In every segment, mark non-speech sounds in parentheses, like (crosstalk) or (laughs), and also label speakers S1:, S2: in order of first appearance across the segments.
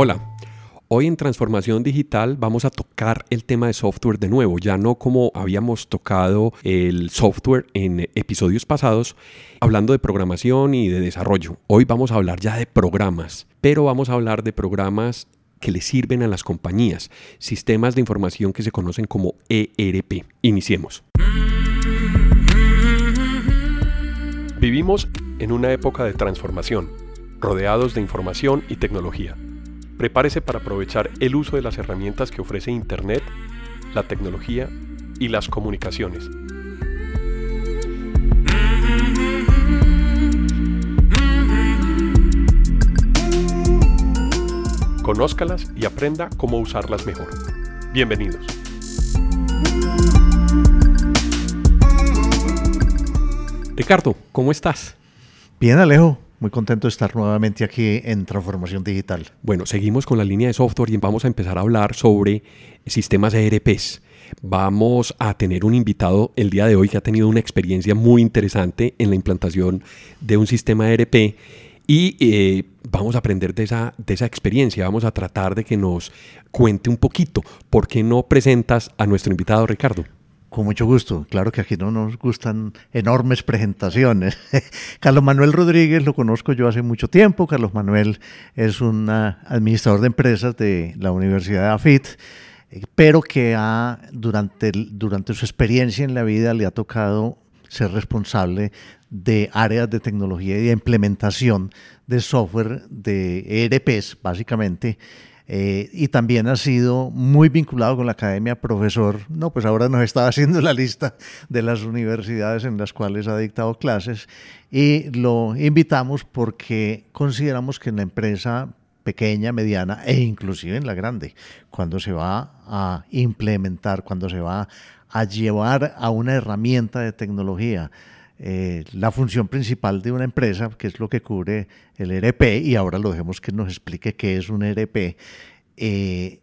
S1: Hola, hoy en Transformación Digital vamos a tocar el tema de software de nuevo, ya no como habíamos tocado el software en episodios pasados, hablando de programación y de desarrollo. Hoy vamos a hablar ya de programas, pero vamos a hablar de programas que le sirven a las compañías, sistemas de información que se conocen como ERP. Iniciemos. Vivimos en una época de transformación, rodeados de información y tecnología. Prepárese para aprovechar el uso de las herramientas que ofrece Internet, la tecnología y las comunicaciones. Conózcalas y aprenda cómo usarlas mejor. Bienvenidos. Ricardo, ¿cómo estás?
S2: Bien, Alejo. Muy contento de estar nuevamente aquí en Transformación Digital.
S1: Bueno, seguimos con la línea de software y vamos a empezar a hablar sobre sistemas ERPs. Vamos a tener un invitado el día de hoy que ha tenido una experiencia muy interesante en la implantación de un sistema ERP y eh, vamos a aprender de esa, de esa experiencia, vamos a tratar de que nos cuente un poquito. ¿Por qué no presentas a nuestro invitado Ricardo?
S2: Con mucho gusto. Claro que aquí no nos gustan enormes presentaciones. (laughs) Carlos Manuel Rodríguez lo conozco yo hace mucho tiempo. Carlos Manuel es un administrador de empresas de la Universidad de AFIT, eh, pero que ha, durante, durante su experiencia en la vida le ha tocado ser responsable de áreas de tecnología y de implementación de software de ERPs, básicamente, eh, y también ha sido muy vinculado con la academia, profesor, no, pues ahora nos está haciendo la lista de las universidades en las cuales ha dictado clases. Y lo invitamos porque consideramos que en la empresa pequeña, mediana e inclusive en la grande, cuando se va a implementar, cuando se va a llevar a una herramienta de tecnología, eh, la función principal de una empresa, que es lo que cubre el ERP, y ahora lo dejemos que nos explique qué es un ERP, eh,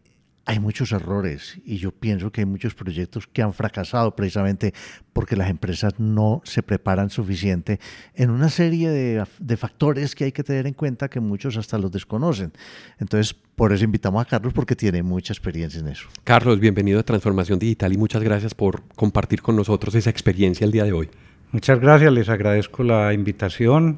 S2: hay muchos errores y yo pienso que hay muchos proyectos que han fracasado precisamente porque las empresas no se preparan suficiente en una serie de, de, factores que hay que tener en cuenta que muchos hasta los desconocen. Entonces, por eso invitamos a Carlos porque tiene mucha experiencia en eso.
S1: Carlos, bienvenido a Transformación Digital y muchas gracias por compartir con nosotros esa experiencia el día de hoy.
S3: Muchas gracias, les agradezco la invitación.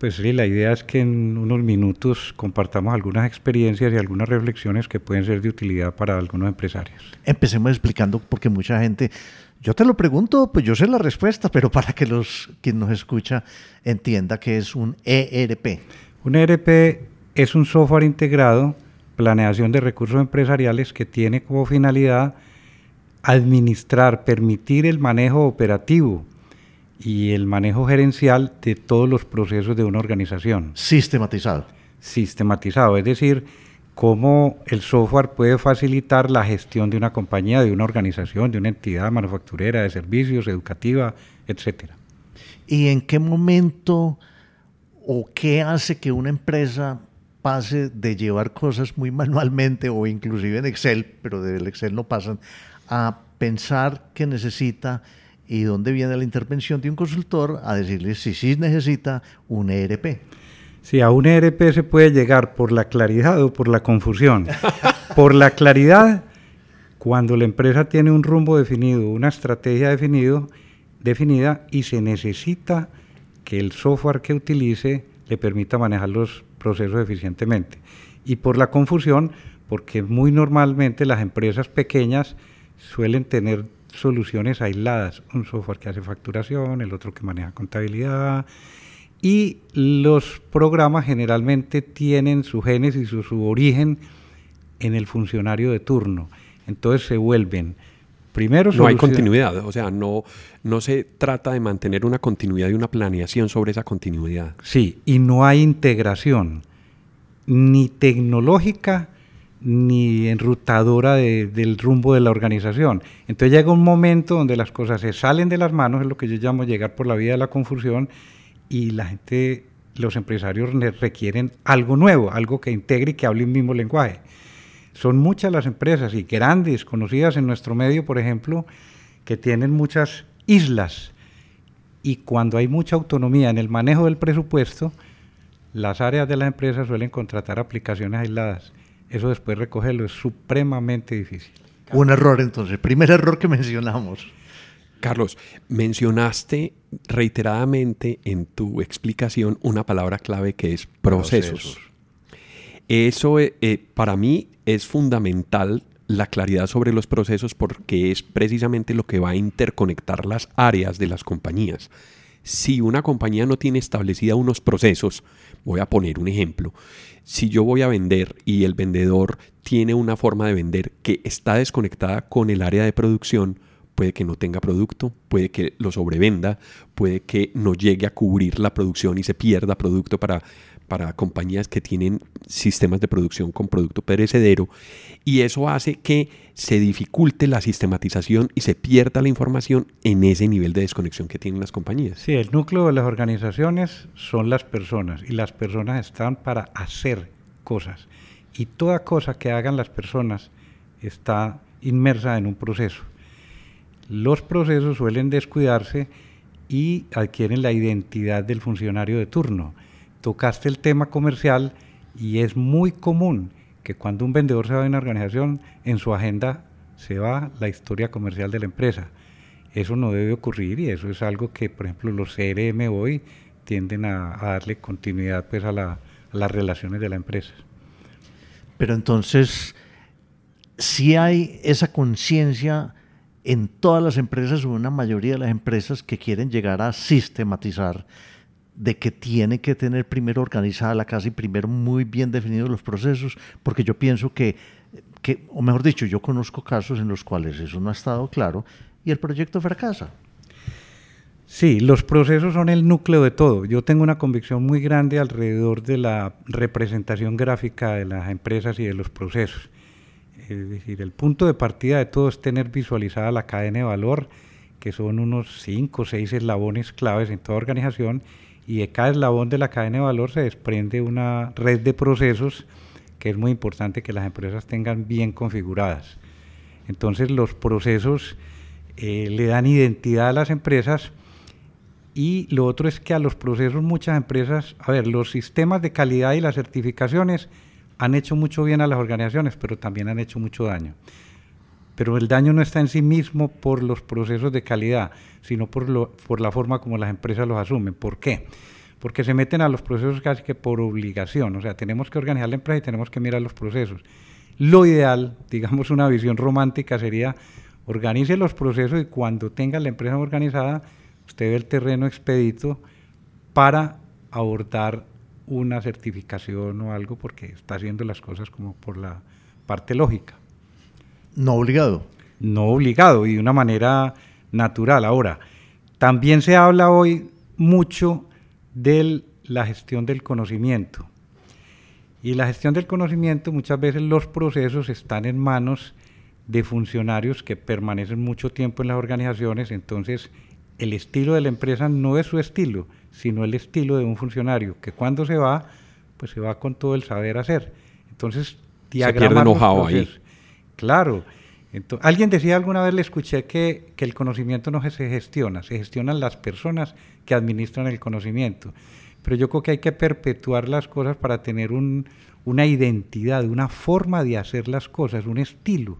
S3: Pues sí, la idea es que en unos minutos compartamos algunas experiencias y algunas reflexiones que pueden ser de utilidad para algunos empresarios.
S2: Empecemos explicando porque mucha gente, yo te lo pregunto, pues yo sé la respuesta, pero para que los quien nos escucha entienda que es un ERP.
S3: Un ERP es un software integrado, planeación de recursos empresariales que tiene como finalidad administrar, permitir el manejo operativo y el manejo gerencial de todos los procesos de una organización.
S2: Sistematizado.
S3: Sistematizado, es decir, cómo el software puede facilitar la gestión de una compañía, de una organización, de una entidad manufacturera, de servicios, educativa, etcétera.
S2: ¿Y en qué momento o qué hace que una empresa pase de llevar cosas muy manualmente o inclusive en Excel, pero del Excel no pasan, a pensar que necesita y dónde viene la intervención de un consultor a decirle si sí necesita un ERP.
S3: Sí, a un ERP se puede llegar por la claridad o por la confusión. (laughs) por la claridad, cuando la empresa tiene un rumbo definido, una estrategia definido, definida y se necesita que el software que utilice le permita manejar los procesos eficientemente. Y por la confusión, porque muy normalmente las empresas pequeñas suelen tener soluciones aisladas, un software que hace facturación, el otro que maneja contabilidad, y los programas generalmente tienen su génesis o su origen en el funcionario de turno. Entonces se vuelven primero
S1: no hay continuidad, o sea, no no se trata de mantener una continuidad y una planeación sobre esa continuidad.
S3: Sí, y no hay integración ni tecnológica ni enrutadora del rumbo de la organización. Entonces llega un momento donde las cosas se salen de las manos, es lo que yo llamo llegar por la vía de la confusión, y la gente, los empresarios requieren algo nuevo, algo que integre y que hable un mismo lenguaje. Son muchas las empresas y grandes, conocidas en nuestro medio, por ejemplo, que tienen muchas islas. Y cuando hay mucha autonomía en el manejo del presupuesto, las áreas de la empresa suelen contratar aplicaciones aisladas eso después recogerlo es supremamente difícil.
S2: Un error entonces, primer error que (laughs) mencionamos.
S1: Carlos, mencionaste reiteradamente en tu explicación una palabra clave que es procesos. Eso eh, eh, para mí es fundamental la claridad sobre los procesos porque es precisamente lo que va a interconectar las áreas de las compañías. Si una compañía no tiene establecida unos procesos, voy a poner un ejemplo, si yo voy a vender y el vendedor tiene una forma de vender que está desconectada con el área de producción, puede que no tenga producto, puede que lo sobrevenda, puede que no llegue a cubrir la producción y se pierda producto para, para compañías que tienen sistemas de producción con producto perecedero y eso hace que se dificulte la sistematización y se pierda la información en ese nivel de desconexión que tienen las compañías.
S3: Sí, el núcleo de las organizaciones son las personas y las personas están para hacer cosas y toda cosa que hagan las personas está inmersa en un proceso los procesos suelen descuidarse y adquieren la identidad del funcionario de turno. Tocaste el tema comercial y es muy común que cuando un vendedor se va de una organización, en su agenda se va la historia comercial de la empresa. Eso no debe ocurrir y eso es algo que, por ejemplo, los CRM hoy tienden a, darle continuidad pues, a, las relaciones de la empresa.
S2: Pero entonces, si hay esa conciencia en todas las empresas o una mayoría de las empresas que quieren llegar a sistematizar de que tiene que tener primero organizada la casa y primero muy bien definidos los procesos, porque yo pienso que, que, o mejor dicho, yo conozco casos en los cuales eso no ha estado claro y el proyecto fracasa.
S3: Sí, los procesos son el núcleo de todo. Yo tengo una convicción muy grande alrededor de la representación gráfica de las empresas y de los procesos. Es decir, el punto de partida de todo es tener visualizada la cadena de valor, que son unos 5 o 6 eslabones claves en toda organización, y de cada eslabón de la cadena de valor se desprende una red de procesos que es muy importante que las empresas tengan bien configuradas. Entonces los procesos eh, le dan identidad a las empresas y lo otro es que a los procesos muchas empresas, a ver, los sistemas de calidad y las certificaciones han hecho mucho bien a las organizaciones, pero también han hecho mucho daño. Pero el daño no está en sí mismo por los procesos de calidad, sino por, lo, por la forma como las empresas los asumen. ¿Por qué? Porque se meten a los procesos casi que por obligación. O sea, tenemos que organizar la empresa y tenemos que mirar los procesos. Lo ideal, digamos una visión romántica, sería organice los procesos y cuando tenga la empresa organizada, usted ve el terreno expedito para abordar una certificación o algo porque está haciendo las cosas como por la parte lógica.
S2: No obligado.
S3: No obligado y de una manera natural. Ahora, también se habla hoy mucho de la gestión del conocimiento. Y la gestión del conocimiento, muchas veces los procesos están en manos de funcionarios que permanecen mucho tiempo en las organizaciones, entonces el estilo de la empresa no es su estilo, sino el estilo de un funcionario, que cuando se va, pues se va con todo el saber hacer. Entonces,
S1: diagramar se ahí.
S3: Claro. Entonces, alguien decía alguna vez, le escuché que, que el conocimiento no se gestiona, se gestionan las personas que administran el conocimiento. Pero yo creo que hay que perpetuar las cosas para tener un, una identidad, una forma de hacer las cosas, un estilo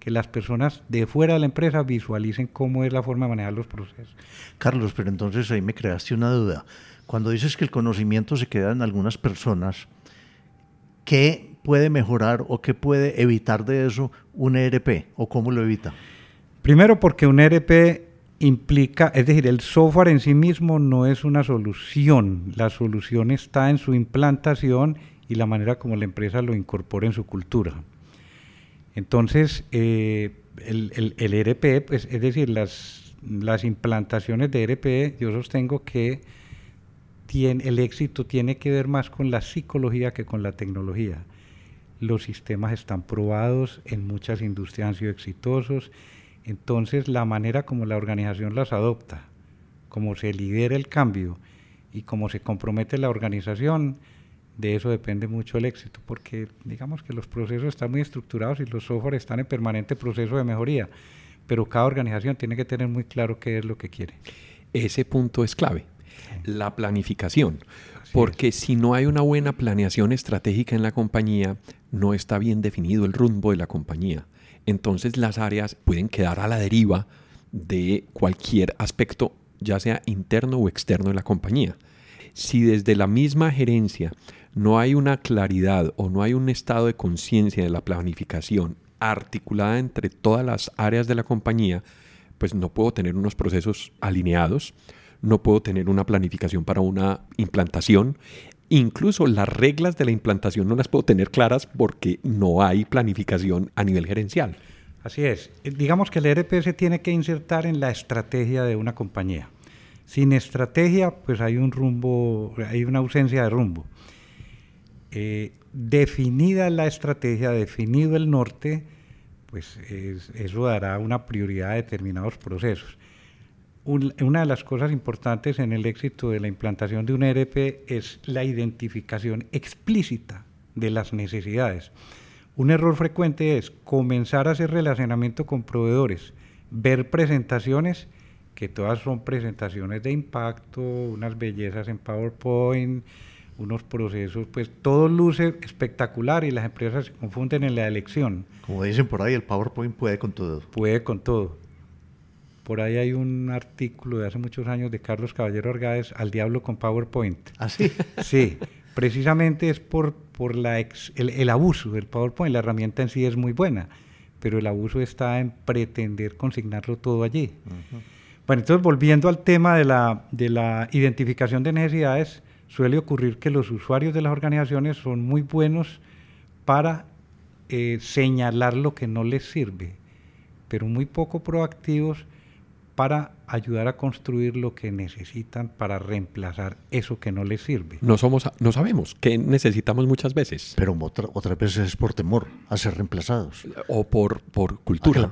S3: que las personas de fuera de la empresa visualicen cómo es la forma de manejar los procesos.
S2: Carlos, pero entonces ahí me creaste una duda. Cuando dices que el conocimiento se queda en algunas personas, ¿qué puede mejorar o qué puede evitar de eso un ERP o cómo lo evita?
S3: Primero porque un ERP implica, es decir, el software en sí mismo no es una solución, la solución está en su implantación y la manera como la empresa lo incorpora en su cultura. Entonces, eh, el, el, ERP, pues, es decir, las, las implantaciones de ERP, yo sostengo que tiene, el éxito tiene que ver más con la psicología que con la tecnología. Los sistemas están probados, en muchas industrias han sido exitosos, entonces la manera como la organización las adopta, cómo se lidera el cambio y cómo se compromete la organización, de eso depende mucho el éxito, porque digamos que los procesos están muy estructurados y los software están en permanente proceso de mejoría, pero cada organización tiene que tener muy claro qué es lo que quiere.
S1: Ese punto es clave, la planificación, porque si no hay una buena planeación estratégica en la compañía, no está bien definido el rumbo de la compañía. Entonces las áreas pueden quedar a la deriva de cualquier aspecto, ya sea interno o externo de la compañía. Si desde la misma gerencia no hay una claridad o no hay un estado de conciencia de la planificación articulada entre todas las áreas de la compañía, pues no puedo tener unos procesos alineados, no puedo tener una planificación para una implantación. Incluso las reglas de la implantación no las puedo tener claras porque no hay planificación a nivel gerencial.
S3: Así es. Digamos que el ERP se tiene que insertar en la estrategia de una compañía. Sin estrategia, pues hay un rumbo, hay una ausencia de rumbo. Eh, definida la estrategia, definido el norte, pues eso dará una prioridad a determinados procesos. Una de las cosas importantes en el éxito de la implantación de un ERP es la identificación explícita de las necesidades. Un error frecuente es comenzar a hacer relacionamiento con proveedores, ver presentaciones, que todas son presentaciones de impacto, unas bellezas en PowerPoint, unos procesos, pues todo luce espectacular y las empresas se confunden en la elección.
S2: Como dicen por ahí, el PowerPoint puede con todo.
S3: Puede con todo. Por ahí hay un artículo de hace muchos años de Carlos Caballero Orgáez, Al diablo con PowerPoint.
S2: ¿Ah, sí? (laughs)
S3: Sí, precisamente es por, por la el, abuso del PowerPoint. La herramienta en sí es muy buena, pero el abuso está en pretender consignarlo todo allí. Bueno, entonces volviendo al tema de la, de la identificación de necesidades, suele ocurrir que los usuarios de las organizaciones son muy buenos para eh, señalar lo que no les sirve, pero muy poco proactivos para ayudar a construir lo que necesitan para reemplazar eso que no les sirve.
S1: No somos, no sabemos qué necesitamos muchas veces.
S2: Pero otras veces es por temor a ser reemplazados.
S1: O por, por cultura.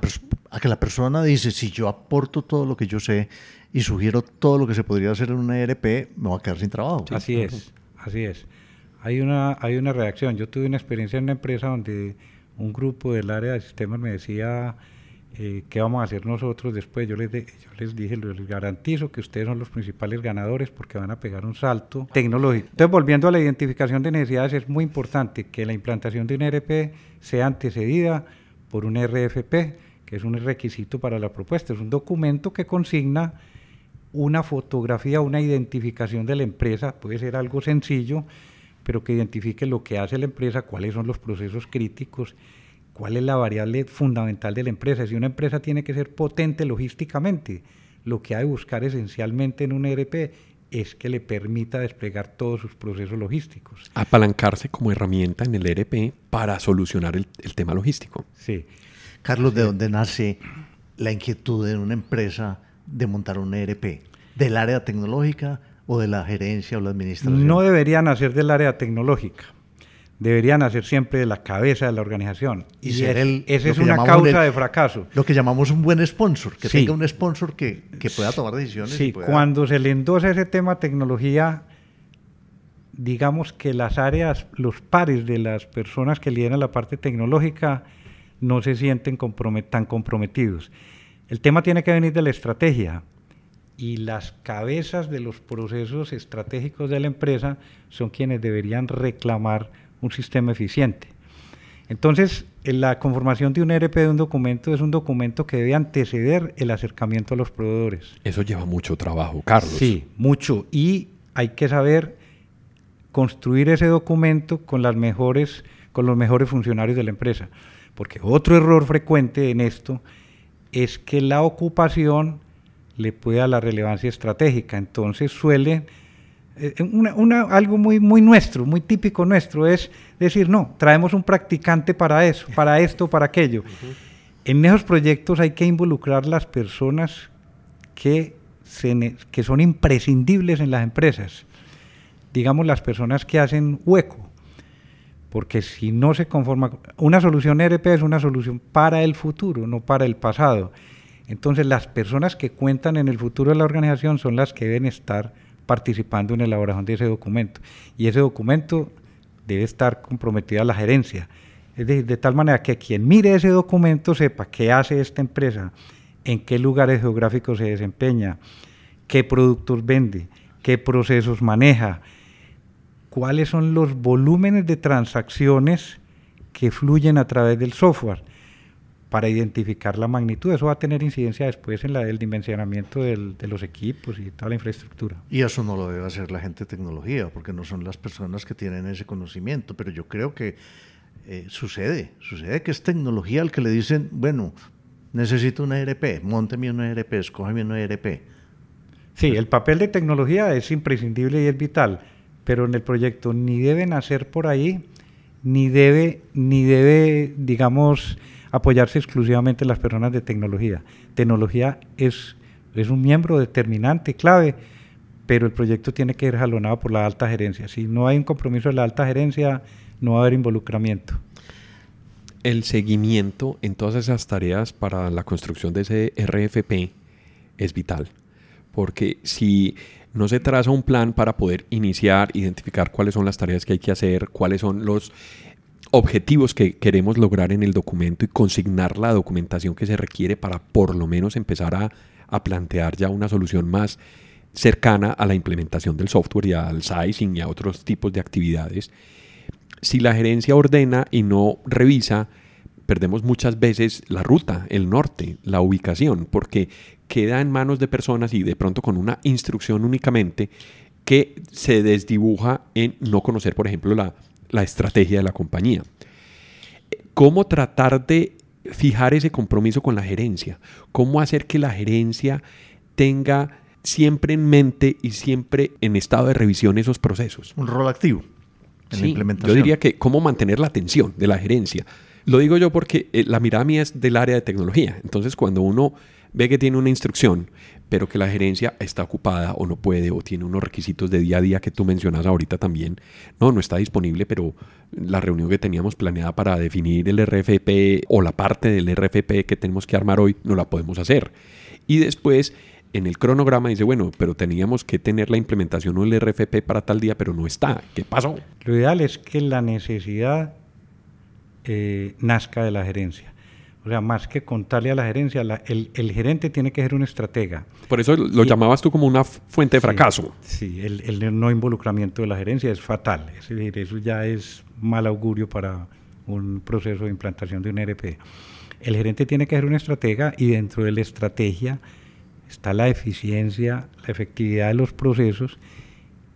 S2: A que, la persona dice, si yo aporto todo lo que yo sé y sugiero todo lo que se podría hacer en una ERP, me voy a quedar sin trabajo.
S3: Así es, así es. Hay una, hay una reacción. Yo tuve una experiencia en una empresa donde un grupo del área de sistemas me decía eh, ¿qué vamos a hacer nosotros después? Yo les, yo les dije, les garantizo que ustedes son los principales ganadores porque van a pegar un salto tecnológico. Entonces, volviendo a la identificación de necesidades, es muy importante que la implantación de un ERP sea antecedida por un RFP, que es un requisito para la propuesta. Es un documento que consigna una fotografía, una identificación de la empresa, puede ser algo sencillo, pero que identifique lo que hace la empresa, cuáles son los procesos críticos ¿Cuál es la variable fundamental de la empresa? Si una empresa tiene que ser potente logísticamente, lo que hay que buscar esencialmente en un ERP es que le permita desplegar todos sus procesos logísticos.
S1: Apalancarse como herramienta en el ERP para solucionar el, tema logístico.
S3: Sí.
S2: Carlos, ¿de dónde nace la inquietud en una empresa de montar un ERP? ¿Del área tecnológica o de la gerencia o la administración?
S3: No debería nacer del área tecnológica deberían hacer siempre de la cabeza de la organización. Y, ser el, esa es una causa de fracaso.
S2: Lo que llamamos un buen sponsor, que tenga un sponsor que, pueda tomar decisiones.
S3: Sí, cuando se le endosa ese tema tecnología, digamos que las áreas, los pares de las personas que lideran la parte tecnológica no se sienten tan comprometidos. El tema tiene que venir de la estrategia y las cabezas de los procesos estratégicos de la empresa son quienes deberían reclamar un sistema eficiente. Entonces, la conformación de un ERP de un documento es un documento que debe anteceder el acercamiento a los proveedores.
S1: Eso lleva mucho trabajo, Carlos.
S3: Sí, mucho. Y hay que saber construir ese documento con, las mejores, con los mejores funcionarios de la empresa. Porque otro error frecuente en esto es que la ocupación le puede dar la relevancia estratégica. Entonces suele eh, una, algo muy, muy nuestro, muy típico nuestro, es decir, no, traemos un practicante para eso, para esto, para aquello. En esos proyectos hay que involucrar las personas que, que son imprescindibles en las empresas, digamos las personas que hacen hueco, porque si no se conforma, una solución ERP es una solución para el futuro, no para el pasado. Entonces las personas que cuentan en el futuro de la organización son las que deben estar participando en la elaboración de ese documento. Y ese documento debe estar comprometido a la gerencia. Es decir, de tal manera que quien mire ese documento sepa qué hace esta empresa, en qué lugares geográficos se desempeña, qué productos vende, qué procesos maneja, cuáles son los volúmenes de transacciones que fluyen a través del software para identificar la magnitud. Eso va a tener incidencia después en la, el dimensionamiento del, de los equipos y toda la infraestructura.
S2: Y eso no lo debe hacer la gente de tecnología, porque no son las personas que tienen ese conocimiento, pero yo creo que eh, sucede, sucede que es tecnología al que le dicen, bueno, necesito una ERP, monteme una ERP, escógeme una ERP.
S3: Sí, el papel de tecnología es imprescindible y es vital, pero en el proyecto ni debe nacer por ahí, ni debe, ni debe, digamos, apoyarse exclusivamente en las personas de tecnología. Tecnología es, es un miembro determinante, clave, pero el proyecto tiene que ser jalonado por la alta gerencia. Si no hay un compromiso de la alta gerencia, no va a haber involucramiento.
S1: El seguimiento en todas esas tareas para la construcción de ese RFP es vital, porque si no se traza un plan para poder iniciar, identificar cuáles son las tareas que hay que hacer, cuáles son los objetivos que queremos lograr en el documento y consignar la documentación que se requiere para por lo menos empezar a, a plantear ya una solución más cercana a la implementación del software y al sizing y a otros tipos de actividades. Si la gerencia ordena y no revisa, perdemos muchas veces la ruta, el norte, la ubicación, porque queda en manos de personas y de pronto con una instrucción únicamente que se desdibuja en no conocer, por ejemplo, la, la estrategia de la compañía. ¿Cómo tratar de fijar ese compromiso con la gerencia? ¿Cómo hacer que la gerencia tenga siempre en mente y siempre en estado de revisión esos procesos?
S2: Un rol activo
S1: yo diría que cómo mantener la atención de la gerencia. Lo digo yo porque eh, la mirada mía es del área de tecnología. Entonces, cuando uno ve que tiene una instrucción, pero que la gerencia está ocupada o no puede o tiene unos requisitos de día a día que tú mencionas ahorita también, no, no está disponible, pero la reunión que teníamos planeada para definir el RFP o la parte del RFP que tenemos que armar hoy, no la podemos hacer. Y después en el cronograma dice, bueno, pero teníamos que tener la implementación o el RFP para tal día, pero no está. ¿Qué pasó?
S3: Lo ideal es que la necesidad eh, nazca de la gerencia. O sea, más que contarle a la gerencia, el, gerente tiene que ser un estratega.
S1: Por eso lo llamabas tú como una fuente de fracaso.
S3: Sí, el, el, no involucramiento de la gerencia es fatal. Es decir, eso ya es mal augurio para un proceso de implantación de un ERP. El gerente tiene que ser un estratega y dentro de la estrategia está la eficiencia, la efectividad de los procesos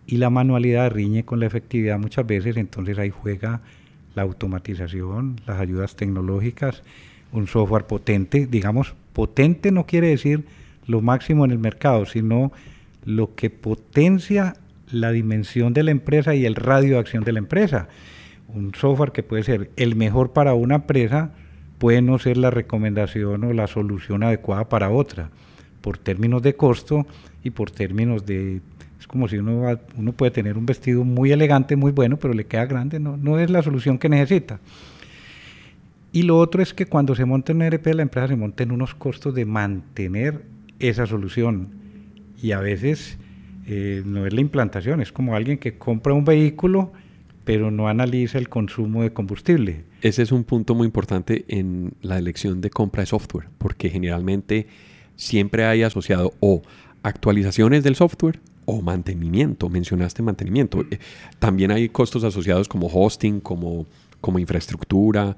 S3: y la manualidad riñe con la efectividad muchas veces, entonces ahí juega la automatización, las ayudas tecnológicas, un software potente, digamos, potente no quiere decir lo máximo en el mercado, sino lo que potencia la dimensión de la empresa y el radio de acción de la empresa. Un software que puede ser el mejor para una empresa puede no ser la recomendación o la solución adecuada para otra por términos de costo y por términos de... Es como si uno, uno puede tener un vestido muy elegante, muy bueno, pero le queda grande, no, no es la solución que necesita. Y lo otro es que cuando se monta en ERP, la empresa se monta en unos costos de mantener esa solución. Y a veces eh, no es la implantación, es como alguien que compra un vehículo pero no analiza el consumo de combustible.
S1: Ese es un punto muy importante en la elección de compra de software, porque generalmente siempre hay asociado o actualizaciones del software o mantenimiento. Mencionaste mantenimiento. Eh, también hay costos asociados como hosting, como, como infraestructura,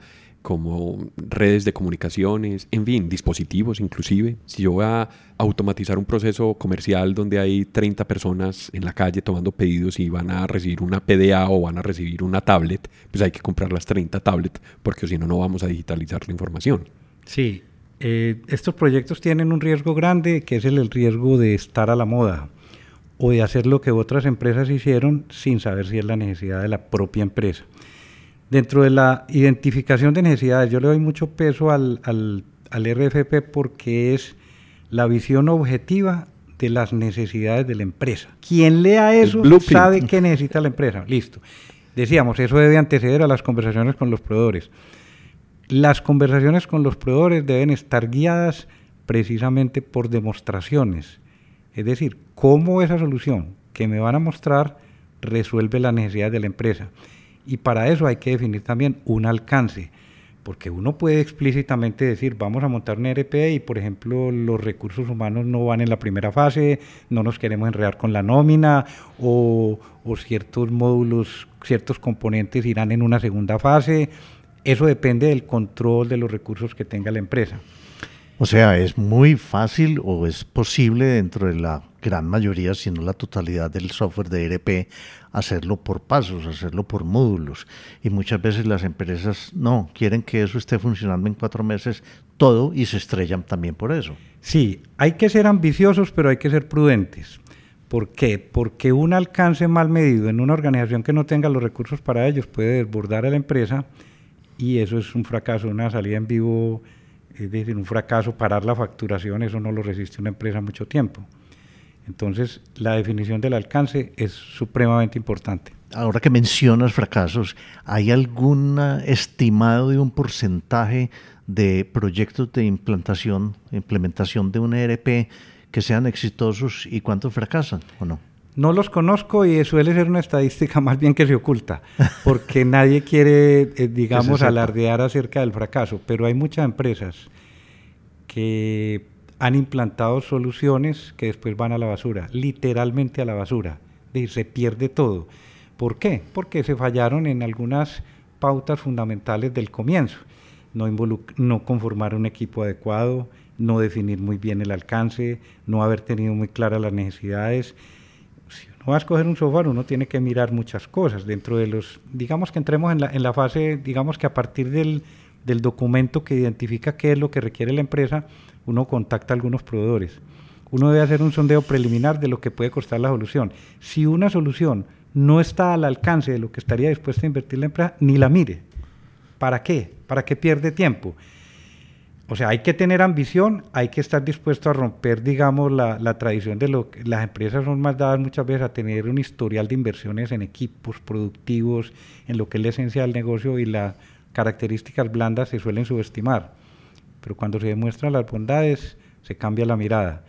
S1: como redes de comunicaciones, en fin, dispositivos inclusive. Si yo voy a automatizar un proceso comercial donde hay 30 personas en la calle tomando pedidos y van a recibir una PDA o van a recibir una tablet, pues hay que comprar las 30 tablets porque si no, no vamos a digitalizar la información.
S3: Sí, eh, estos proyectos tienen un riesgo grande, que es el, riesgo de estar a la moda o de hacer lo que otras empresas hicieron sin saber si es la necesidad de la propia empresa. Dentro de la identificación de necesidades, yo le doy mucho peso al, al, al RFP porque es la visión objetiva de las necesidades de la empresa. Quien lea eso sabe qué necesita la empresa. Listo. Decíamos, eso debe anteceder a las conversaciones con los proveedores. Las conversaciones con los proveedores deben estar guiadas precisamente por demostraciones, es decir, cómo esa solución que me van a mostrar resuelve las necesidades de la empresa. Y para eso hay que definir también un alcance, porque uno puede explícitamente decir, vamos a montar un ERP y, por ejemplo, los recursos humanos no van en la primera fase, no nos queremos enredar con la nómina, o, o ciertos módulos, ciertos componentes irán en una segunda fase, eso depende del control de los recursos que tenga la empresa.
S2: O sea, es muy fácil o es posible dentro de la gran mayoría, si no la totalidad del software de ERP, hacerlo por pasos, hacerlo por módulos. Y muchas veces las empresas no, quieren que eso esté funcionando en cuatro meses todo y se estrellan también por eso.
S3: Sí, hay que ser ambiciosos, pero hay que ser prudentes. ¿Por qué? Porque un alcance mal medido en una organización que no tenga los recursos para ellos puede desbordar a la empresa y eso es un fracaso, una salida en vivo, es decir, un fracaso, parar la facturación, eso no lo resiste una empresa mucho tiempo. Entonces, la definición del alcance es supremamente importante.
S2: Ahora que mencionas fracasos, ¿hay algún estimado de un porcentaje de proyectos de implantación, implementación de un ERP que sean exitosos y cuántos fracasan o no?
S3: No los conozco y suele ser una estadística (laughs) más bien que se oculta, porque nadie quiere, eh, digamos, alardear acerca del fracaso, pero hay muchas empresas que han implantado soluciones que después van a la basura, literalmente a la basura, y se pierde todo. ¿Por qué? Porque se fallaron en algunas pautas fundamentales del comienzo. No, no conformar un equipo adecuado, no definir muy bien el alcance, no haber tenido muy claras las necesidades. Si uno va a escoger un software, uno tiene que mirar muchas cosas dentro de los, digamos que entremos en la, en la fase, digamos que a partir del, del documento que identifica qué es lo que requiere la empresa, uno contacta a algunos proveedores. Uno debe hacer un sondeo preliminar de lo que puede costar la solución. Si una solución no está al alcance de lo que estaría dispuesta a invertir la empresa, ni la mire. ¿Para qué? ¿Para qué pierde tiempo? O sea, hay que tener ambición, hay que estar dispuesto a romper, digamos, la, la, tradición de lo que las empresas son más dadas muchas veces a tener un historial de inversiones en equipos productivos, en lo que es la esencia del negocio y las características blandas se suelen subestimar pero cuando se demuestran las bondades se cambia la mirada.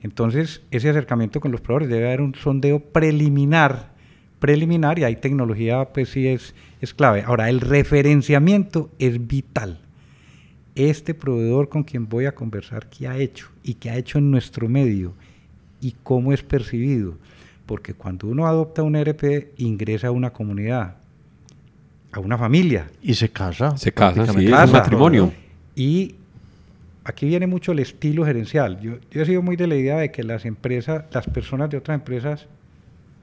S3: Entonces, ese acercamiento con los proveedores debe haber un sondeo preliminar, preliminar, y ahí tecnología pues sí es, es clave. Ahora, el referenciamiento es vital. Este proveedor con quien voy a conversar, ¿qué ha hecho? ¿Y qué ha hecho en nuestro medio? ¿Y cómo es percibido? Porque cuando uno adopta un ERP, ingresa a una comunidad, a una familia.
S2: Y se casa.
S1: Se casa, sí, es un matrimonio.
S3: Y aquí viene mucho el estilo gerencial. Yo, he sido muy de la idea de que las empresas, las personas de otras empresas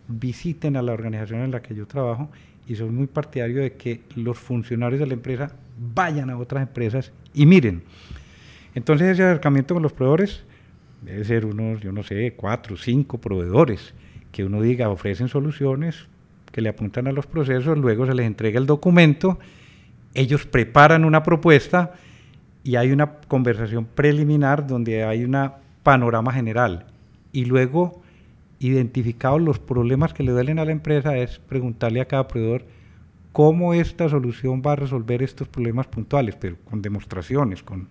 S3: visiten a la organización en la que yo trabajo y soy muy partidario de que los funcionarios de la empresa vayan a otras empresas y miren. Entonces ese acercamiento con los proveedores debe ser unos, yo no sé, cuatro, cinco proveedores que uno diga ofrecen soluciones que le apuntan a los procesos, luego se les entrega el documento, ellos preparan una propuesta y hay una conversación preliminar donde hay un panorama general. Y luego identificados los problemas que le duelen a la empresa es preguntarle a cada proveedor cómo esta solución va a resolver estos problemas puntuales, pero con demostraciones, con,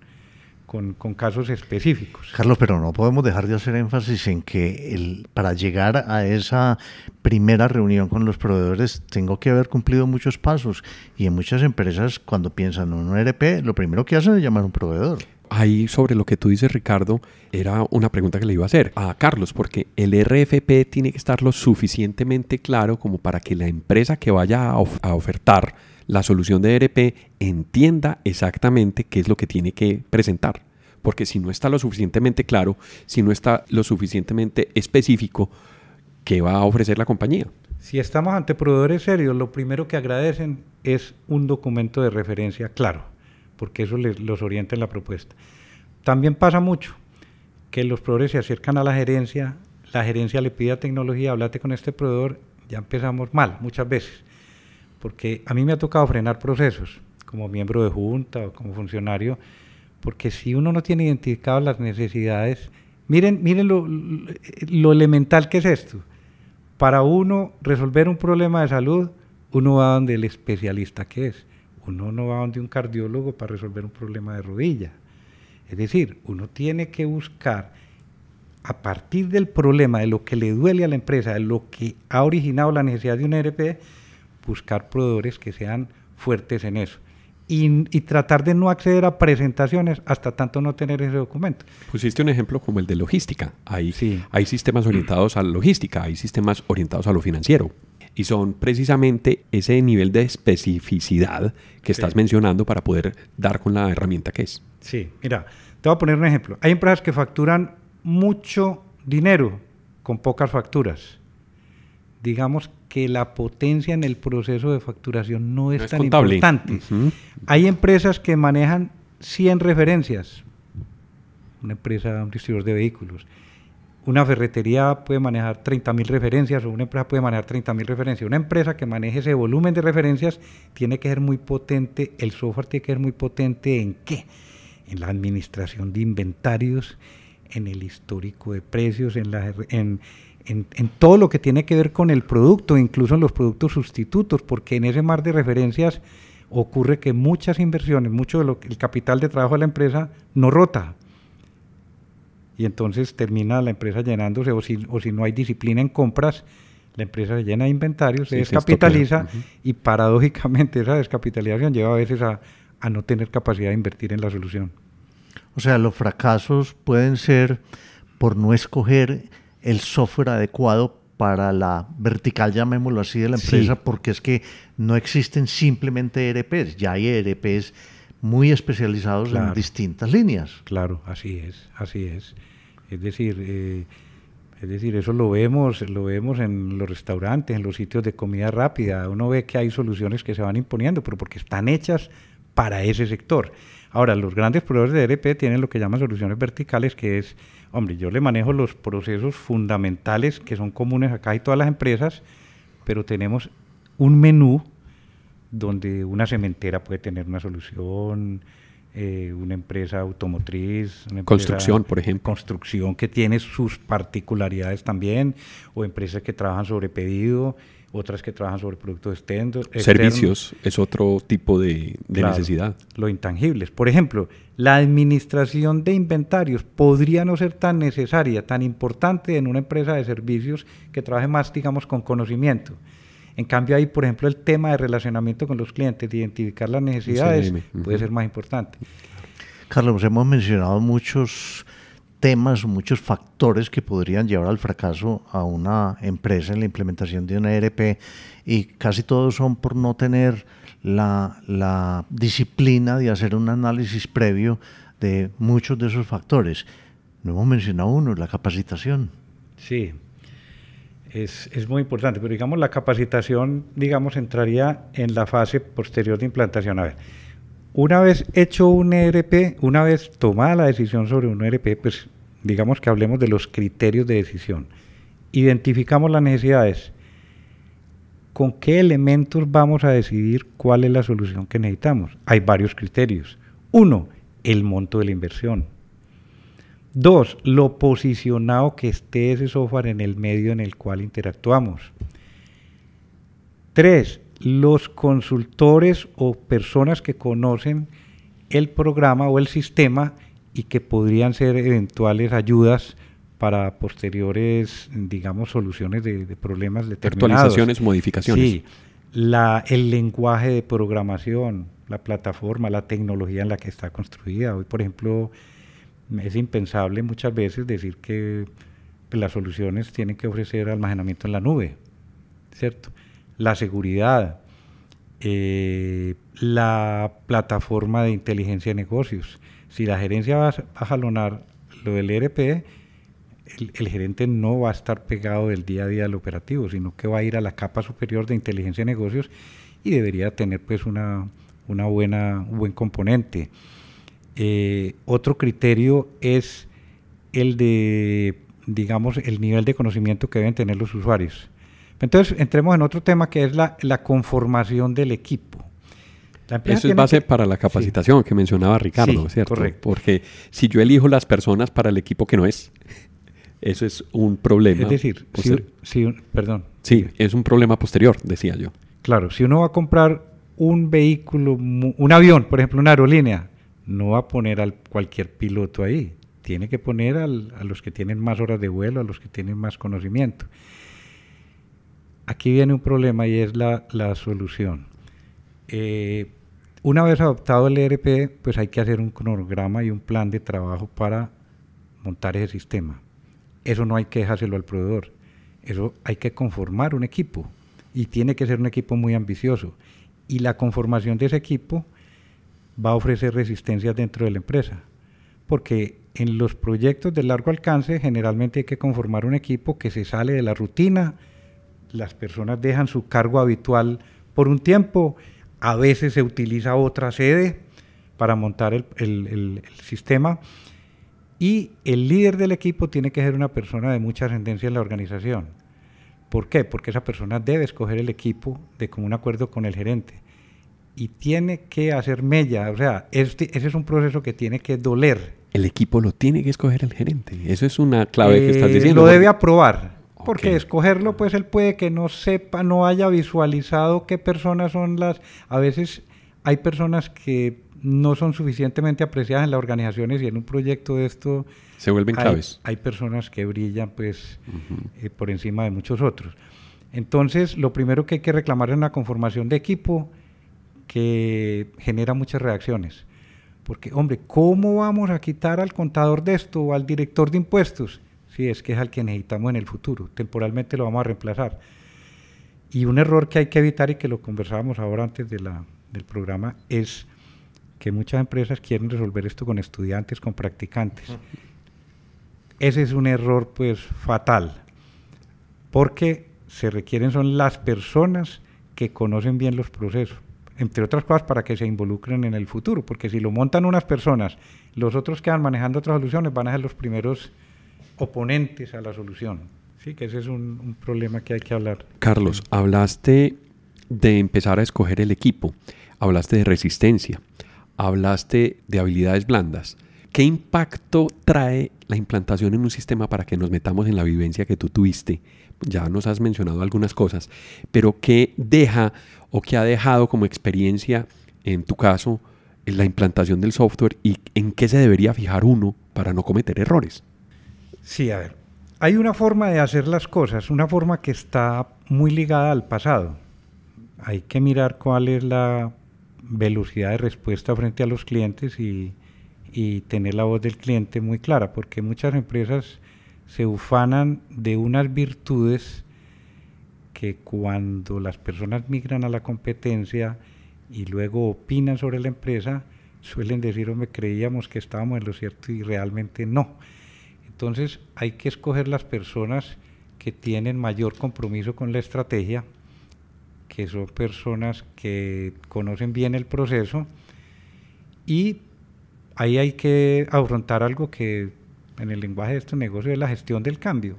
S3: con, casos específicos.
S2: Carlos, pero no podemos dejar de hacer énfasis en que el, para llegar a esa primera reunión con los proveedores tengo que haber cumplido muchos pasos y en muchas empresas cuando piensan en un ERP lo primero que hacen es llamar a un proveedor.
S1: Ahí sobre lo que tú dices, Ricardo, era una pregunta que le iba a hacer a Carlos, porque el RFP tiene que estar lo suficientemente claro como para que la empresa que vaya a, a ofertar la solución de ERP entienda exactamente qué es lo que tiene que presentar. Porque si no está lo suficientemente claro, si no está lo suficientemente específico, ¿qué va a ofrecer la compañía?
S3: Si estamos ante proveedores serios, lo primero que agradecen es un documento de referencia claro, porque eso les, los orienta en la propuesta. También pasa mucho que los proveedores se acercan a la gerencia, la gerencia le pide a tecnología, háblate con este proveedor, ya empezamos mal muchas veces porque a mí me ha tocado frenar procesos como miembro de junta o como funcionario, porque si uno no tiene identificadas las necesidades, miren, miren lo elemental que es esto. Para uno resolver un problema de salud, uno va donde el especialista que es. Uno no va donde un cardiólogo para resolver un problema de rodilla. Es decir, uno tiene que buscar a partir del problema, de lo que le duele a la empresa, de lo que ha originado la necesidad de un ERP, buscar proveedores que sean fuertes en eso. Y, tratar de no acceder a presentaciones hasta tanto no tener ese documento.
S1: Pusiste un ejemplo como el de logística. Hay, sí. hay sistemas orientados a la logística, hay sistemas orientados a lo financiero. y son precisamente ese nivel de especificidad que estás mencionando para poder dar con la herramienta que es.
S3: Sí, mira, te voy a poner un ejemplo. Hay empresas que facturan mucho dinero con pocas facturas. Digamos que la potencia en el proceso de facturación no es, tan importante. Hay empresas que manejan 100 referencias, una empresa, un distribuidor de vehículos. Una ferretería puede manejar 30.000 referencias o una empresa puede manejar 30.000 referencias. Una empresa que maneje ese volumen de referencias tiene que ser muy potente, el software tiene que ser muy potente en qué? En la administración de inventarios, en el histórico de precios, en, la, en, todo lo que tiene que ver con el producto, incluso en los productos sustitutos, porque en ese mar de referencias ocurre que muchas inversiones, mucho del capital de trabajo de la empresa no rota. Y entonces termina la empresa llenándose, o si, o si no hay disciplina en compras, la empresa se llena de inventarios, se descapitaliza y paradójicamente esa descapitalización lleva a veces a no tener capacidad de invertir en la solución.
S2: O sea, los fracasos pueden ser por no escoger el software adecuado para la vertical, llamémoslo así, de la empresa, porque es que no existen simplemente ERPs, ya hay ERPs muy especializados en distintas líneas.
S3: Claro, así es, así es. Es decir, eh, es decir, eso lo vemos, lo vemos en los restaurantes, en los sitios de comida rápida. Uno ve que hay soluciones que se van imponiendo, pero porque están hechas para ese sector. Ahora, los grandes proveedores de ERP tienen lo que llaman soluciones verticales, que es, hombre, yo le manejo los procesos fundamentales que son comunes acá y todas las empresas, pero tenemos un menú donde una cementera puede tener una solución, eh, una empresa automotriz, una
S1: construcción, por ejemplo.
S3: Construcción que tiene sus particularidades también, o empresas que trabajan sobre pedido, otras que trabajan sobre productos externos.
S1: Servicios es otro tipo de, necesidad.
S3: Lo intangibles. Por ejemplo, la administración de inventarios podría no ser tan necesaria, tan importante en una empresa de servicios que trabaje más, digamos, con conocimiento. En cambio, ahí, por ejemplo, el tema de relacionamiento con los clientes, de identificar las necesidades, puede ser más importante.
S2: Carlos, hemos mencionado muchos temas muchos factores que podrían llevar al fracaso a una empresa en la implementación de una ERP y casi todos son por no tener la, disciplina de hacer un análisis previo de muchos de esos factores. No hemos mencionado uno, la capacitación.
S3: Sí, es, es, muy importante, pero digamos la capacitación, digamos, entraría en la fase posterior de implantación. A ver, una vez hecho un ERP, una vez tomada la decisión sobre un ERP, pues digamos que hablemos de los criterios de decisión. Identificamos las necesidades. ¿Con qué elementos vamos a decidir cuál es la solución que necesitamos? Hay varios criterios. Uno, el monto de la inversión. Dos, lo posicionado que esté ese software en el medio en el cual interactuamos. Tres, los consultores o personas que conocen el programa o el sistema y que podrían ser eventuales ayudas para posteriores, digamos, soluciones de, problemas determinados.
S1: Actualizaciones, modificaciones.
S3: Sí, la, el lenguaje de programación, la plataforma, la tecnología en la que está construida. Hoy, por ejemplo, es impensable muchas veces decir que las soluciones tienen que ofrecer almacenamiento en la nube, ¿cierto? La seguridad, eh, la plataforma de inteligencia de negocios si la gerencia va a jalonar lo del ERP, el, gerente no va a estar pegado del día a día al operativo, sino que va a ir a la capa superior de inteligencia de negocios y debería tener pues una, una buena, un buen componente. Eh, otro criterio es el de, digamos, el nivel de conocimiento que deben tener los usuarios. Entonces, entremos en otro tema que es la conformación del equipo.
S1: Eso es base para la capacitación que mencionaba Ricardo, ¿cierto? Correcto. Porque si yo elijo las personas para el equipo que no es, eso es un problema.
S3: Es decir, si, perdón.
S1: Sí, es un problema posterior, decía yo.
S3: Claro, si uno va a comprar un vehículo, un avión, por ejemplo, una aerolínea, no va a poner a cualquier piloto ahí. Tiene que poner a los que tienen más horas de vuelo, a los que tienen más conocimiento. Aquí viene un problema y es la, la solución eh, una vez adoptado el ERP, pues hay que hacer un cronograma y un plan de trabajo para montar ese sistema. Eso no hay que dejárselo al proveedor. Eso hay que conformar un equipo. y tiene que ser un equipo muy ambicioso. Y la conformación de ese equipo va a ofrecer resistencia dentro de la empresa, porque en los proyectos de largo alcance generalmente hay que conformar un equipo que se sale de la rutina, las personas dejan su cargo habitual por un tiempo, a veces se utiliza otra sede para montar el, el sistema y el líder del equipo tiene que ser una persona de mucha ascendencia en la organización. ¿Por qué? Porque esa persona debe escoger el equipo de común acuerdo con el gerente y tiene que hacer mella, o sea, este, ese es un proceso que tiene que doler.
S1: El equipo lo tiene que escoger el gerente, eso es una clave que estás eh, diciendo.
S3: Lo debe aprobar, porque escogerlo, pues él puede que no sepa, no haya visualizado qué personas son las, a veces hay personas que no son suficientemente apreciadas en las organizaciones y en un proyecto de esto
S1: se vuelven claves.
S3: Hay personas que brillan pues eh, por encima de muchos otros. Entonces, lo primero que hay que reclamar es una conformación de equipo que genera muchas reacciones. Porque, hombre, ¿cómo vamos a quitar al contador de esto o al director de impuestos? Si es que es al que necesitamos en el futuro. Temporalmente lo vamos a reemplazar. Y un error que hay que evitar y que lo conversábamos ahora antes de la, del programa es que muchas empresas quieren resolver esto con estudiantes, con practicantes. Ese es un error pues fatal, porque se requieren son las personas que conocen bien los procesos, entre otras cosas para que se involucren en el futuro, porque si lo montan unas personas, los otros que van manejando otras soluciones van a ser los primeros oponentes a la solución. Sí, que ese es un, problema que hay que hablar.
S1: Carlos, hablaste de empezar a escoger el equipo, hablaste de resistencia hablaste de habilidades blandas. ¿Qué impacto trae la implantación en un sistema para que nos metamos en la vivencia que tú tuviste? Ya nos has mencionado algunas cosas, pero ¿qué deja o qué ha dejado como experiencia en tu caso la implantación del software y en qué se debería fijar uno para no cometer errores?
S3: Sí, a ver, hay una forma de hacer las cosas, una forma que está muy ligada al pasado. Hay que mirar cuál es la velocidad de respuesta frente a los clientes y, tener la voz del cliente muy clara, porque muchas empresas se ufanan de unas virtudes que cuando las personas migran a la competencia y luego opinan sobre la empresa, suelen decir, me creíamos que estábamos en lo cierto y realmente no. Entonces hay que escoger las personas que tienen mayor compromiso con la estrategia que son personas que conocen bien el proceso y ahí hay que afrontar algo que en el lenguaje de estos negocios es la gestión del cambio.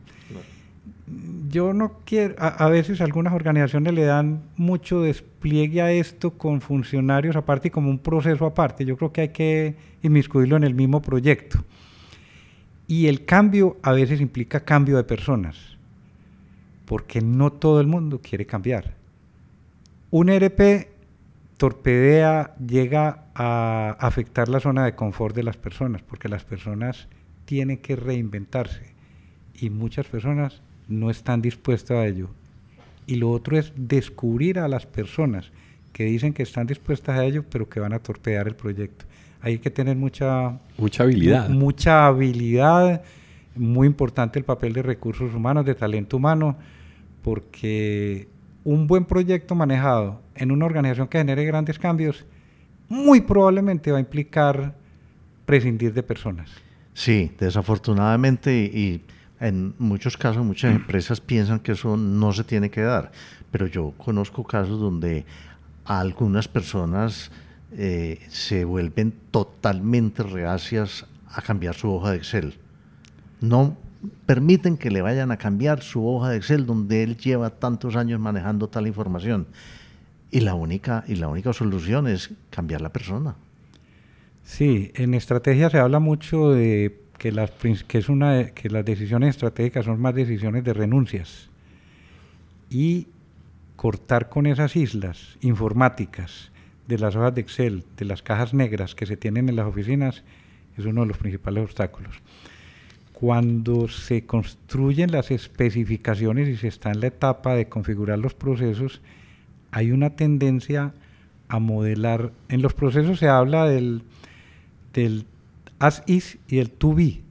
S3: Yo no quiero, a, veces algunas organizaciones le dan mucho despliegue a esto con funcionarios aparte y como un proceso aparte. Yo creo que hay que inmiscuirlo en el mismo proyecto. Y el cambio a veces implica cambio de personas, porque no todo el mundo quiere cambiar. Un ERP torpedea, llega a afectar la zona de confort de las personas, porque las personas tienen que reinventarse y muchas personas no están dispuestas a ello. Y lo otro es descubrir a las personas que dicen que están dispuestas a ello, pero que van a torpedear el proyecto. Hay que tener mucha,
S1: mucha habilidad.
S3: mucha habilidad, muy importante el papel de recursos humanos, de talento humano, porque un buen proyecto manejado en una organización que genere grandes cambios, muy probablemente va a implicar prescindir de personas.
S2: Sí, desafortunadamente y, en muchos casos muchas (clears throat) empresas piensan que eso no se tiene que dar, pero yo conozco casos donde algunas personas eh, se vuelven totalmente reacias a cambiar su hoja de Excel. No permiten que le vayan a cambiar su hoja de Excel donde él lleva tantos años manejando tal información. Y la única, y la única solución es cambiar la persona.
S3: Sí, en estrategia se habla mucho de que las, que es una, que las decisiones estratégicas son más decisiones de renuncias. Y cortar con esas islas informáticas de las hojas de Excel, de las cajas negras que se tienen en las oficinas, es uno de los principales obstáculos cuando se construyen las especificaciones y se está en la etapa de configurar los procesos, hay una tendencia a modelar. En los procesos se habla del, del as is y el to be.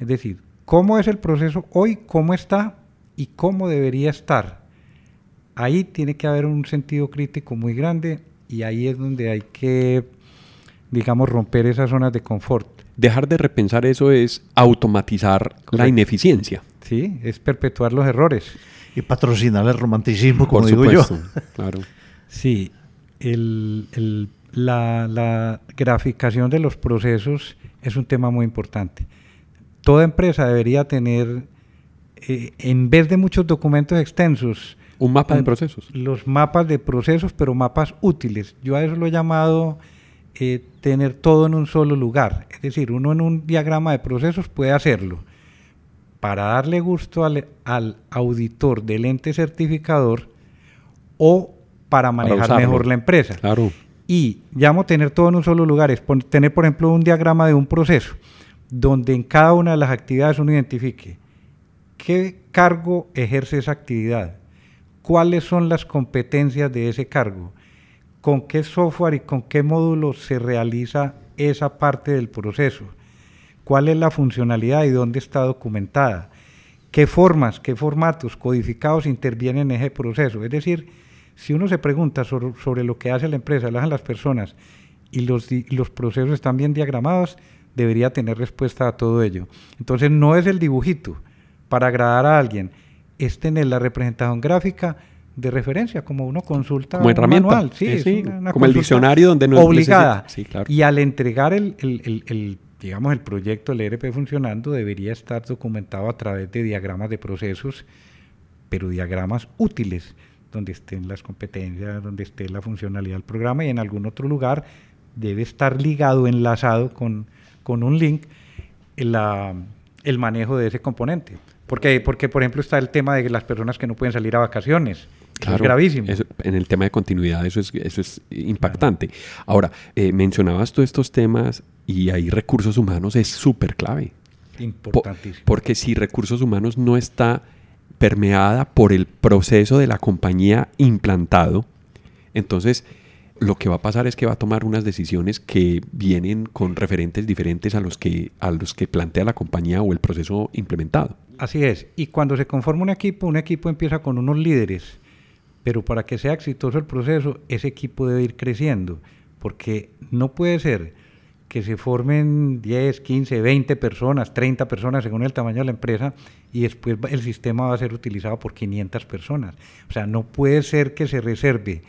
S3: Es decir, cómo es el proceso hoy, cómo está y cómo debería estar. ahí tiene que haber un sentido crítico muy grande y ahí es donde hay que, digamos, romper esas zonas de confort.
S1: Dejar de repensar eso es automatizar la ineficiencia.
S3: Sí, es perpetuar los errores.
S2: Y patrocinar el romanticismo, como digo yo.
S1: Claro. (laughs)
S3: Sí, el, la, la, graficación de los procesos es un tema muy importante. Toda empresa debería tener, eh, en vez de muchos documentos extensos,
S1: un mapa de procesos.
S3: Los mapas de procesos, pero mapas útiles. Yo a eso lo he llamado eh, tener todo en un solo lugar. Es decir, uno en un diagrama de procesos puede hacerlo para darle gusto al, auditor del ente certificador o para manejar mejor la empresa.
S1: Claro.
S3: Y llamo tener todo en un solo lugar, es tener, por ejemplo, un diagrama de un proceso, donde en cada una de las actividades uno identifique qué cargo ejerce esa actividad, cuáles son las competencias de ese cargo, con qué software y con qué módulo se realiza esa parte del proceso, cuál es la funcionalidad y dónde está documentada, qué formas, qué formatos codificados intervienen en ese proceso. Es decir, si uno se pregunta sobre, lo que hace la empresa, lo hacen las personas y los, los procesos están bien diagramados, debería tener respuesta a todo ello. Entonces no es el dibujito para agradar a alguien, es tener la representación gráfica de referencia, como uno consulta
S1: como herramienta. manual.
S3: Sí,
S1: como el diccionario donde no
S3: obligada. Sí, claro. Y al entregar el, el, el, digamos, el proyecto, el ERP funcionando, debería estar documentado a través de diagramas de procesos, pero diagramas útiles, donde estén las competencias, donde esté la funcionalidad del programa y en algún otro lugar debe estar ligado, enlazado con, con un link, la, el manejo de ese componente. Porque, porque, por ejemplo, está el tema de las personas que no pueden salir a vacaciones. es gravísimo.
S1: en el tema de continuidad eso es, eso es impactante. Ahora, eh, mencionabas tú estos temas y ahí recursos humanos es súper clave.
S3: Importantísimo.
S1: porque si recursos humanos no está permeada por el proceso de la compañía implantado, entonces lo que va a pasar es que va a tomar unas decisiones que vienen con referentes diferentes a los que, a los que plantea la compañía o el proceso implementado.
S3: Así es. Y cuando se conforma un equipo, un equipo empieza con unos líderes, pero para que sea exitoso el proceso, ese equipo debe ir creciendo, porque no puede ser que se formen 10, 15, 20 personas, 30 personas según el tamaño de la empresa y después el sistema va a ser utilizado por 500 personas. O sea, no puede ser que se reserve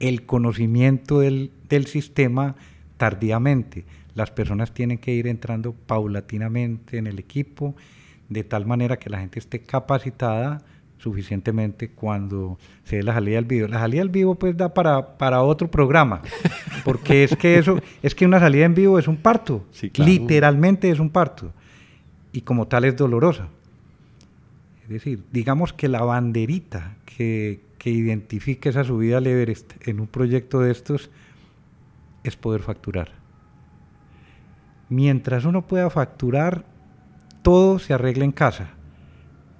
S3: el conocimiento del, del sistema tardíamente. Las personas tienen que ir entrando paulatinamente en el equipo de tal manera que la gente esté capacitada suficientemente cuando se dé la salida al vivo. La salida al vivo pues da para, para otro programa, porque es que eso, es que una salida en vivo es un parto, literalmente es un parto, y como tal es dolorosa. Es decir, digamos que la banderita que, que identifique esa subida al Everest en un proyecto de estos es poder facturar. Mientras uno pueda facturar, todo se arregla en casa.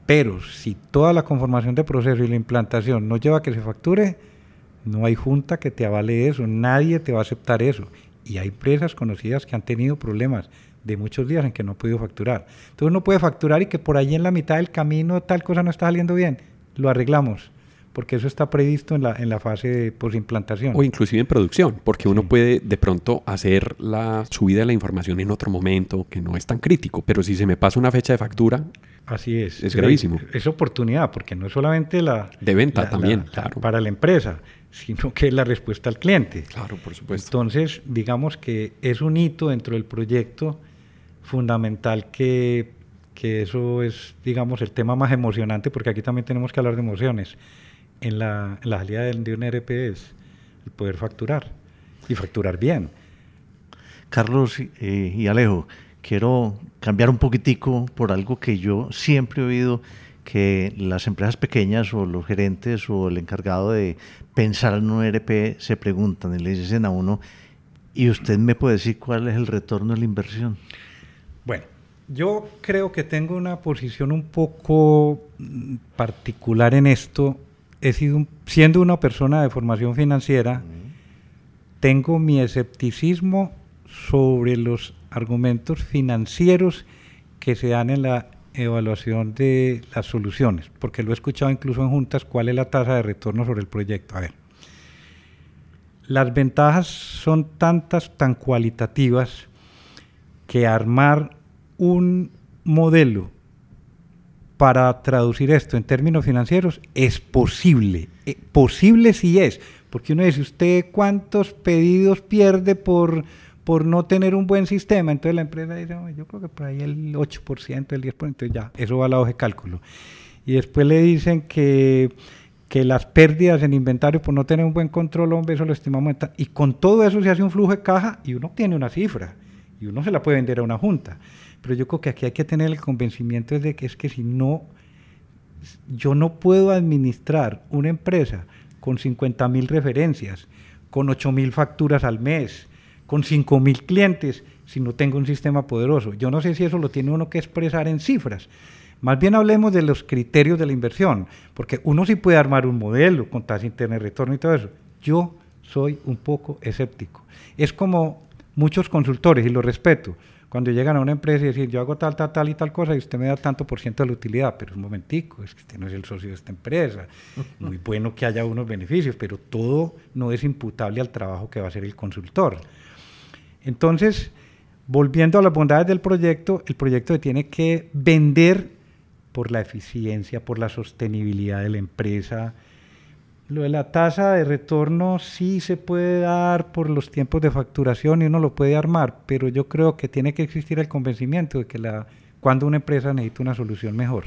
S3: Pero si toda la conformación de proceso y la implantación no lleva a que se facture, no hay junta que te avale eso, nadie te va a aceptar eso. Y hay empresas conocidas que han tenido problemas de muchos días en que no han podido facturar. Entonces uno puede facturar y que por ahí en la mitad del camino tal cosa no está saliendo bien, lo arreglamos porque eso está previsto en la, en la fase de posimplantación.
S1: O inclusive en producción, porque uno puede de pronto hacer la subida de la información en otro momento que no es tan crítico, pero si se me pasa una fecha de factura,
S3: Así es.
S1: Es gravísimo.
S3: Es, oportunidad, porque no es solamente la...
S1: De venta también, claro.
S3: Para la empresa, sino que es la respuesta al cliente.
S1: Claro, por supuesto.
S3: Entonces, digamos que es un hito dentro del proyecto fundamental que, que eso es, digamos, el tema más emocionante, porque aquí también tenemos que hablar de emociones en la, en la salida de, un ERP es el poder facturar y facturar bien.
S2: Carlos eh, y Alejo, quiero cambiar un poquitico por algo que yo siempre he oído que las empresas pequeñas o los gerentes o el encargado de pensar en un ERP se preguntan y le dicen a uno, ¿y usted me puede decir cuál es el retorno de la inversión?
S3: Bueno, yo creo que tengo una posición un poco mm, particular en esto he sido siendo una persona de formación financiera, tengo mi escepticismo sobre los argumentos financieros que se dan en la evaluación de las soluciones, porque lo he escuchado incluso en juntas, cuál es la tasa de retorno sobre el proyecto. A ver, las ventajas son tantas, tan cualitativas, que armar un modelo para traducir esto en términos financieros es posible. Eh, posible sí es, porque uno dice, ¿usted cuántos pedidos pierde por, por no tener un buen sistema? Entonces la empresa dice, yo creo que por ahí el 8%, el 10%, entonces ya, eso va a la hoja de cálculo. Y después le dicen que, que las pérdidas en inventario por no tener un buen control, hombre, eso lo estimamos. Y con todo eso se hace un flujo de caja y uno tiene una cifra y uno se la puede vender a una junta. Pero yo creo que aquí hay que tener el convencimiento de que es que si no, yo no puedo administrar una empresa con 50 mil referencias, con 8 mil facturas al mes, con 5 mil clientes, si no tengo un sistema poderoso. Yo no sé si eso lo tiene uno que expresar en cifras. Más bien hablemos de los criterios de la inversión, porque uno sí puede armar un modelo con tasa interna de retorno y todo eso. Yo soy un poco escéptico. Es como muchos consultores, y lo respeto, cuando llegan a una empresa y dicen, yo hago tal, tal, tal y tal cosa y usted me da tanto por ciento de la utilidad, pero un momentico, es que usted no es el socio de esta empresa, (laughs) muy bueno que haya unos beneficios, pero todo no es imputable al trabajo que va a hacer el consultor. Entonces, volviendo a las bondades del proyecto, el proyecto tiene que vender por la eficiencia, por la sostenibilidad de la empresa, lo de la tasa de retorno sí se puede dar por los tiempos de facturación y uno lo puede armar, pero yo creo que tiene que existir el convencimiento de que la, cuando una empresa necesita una solución mejor.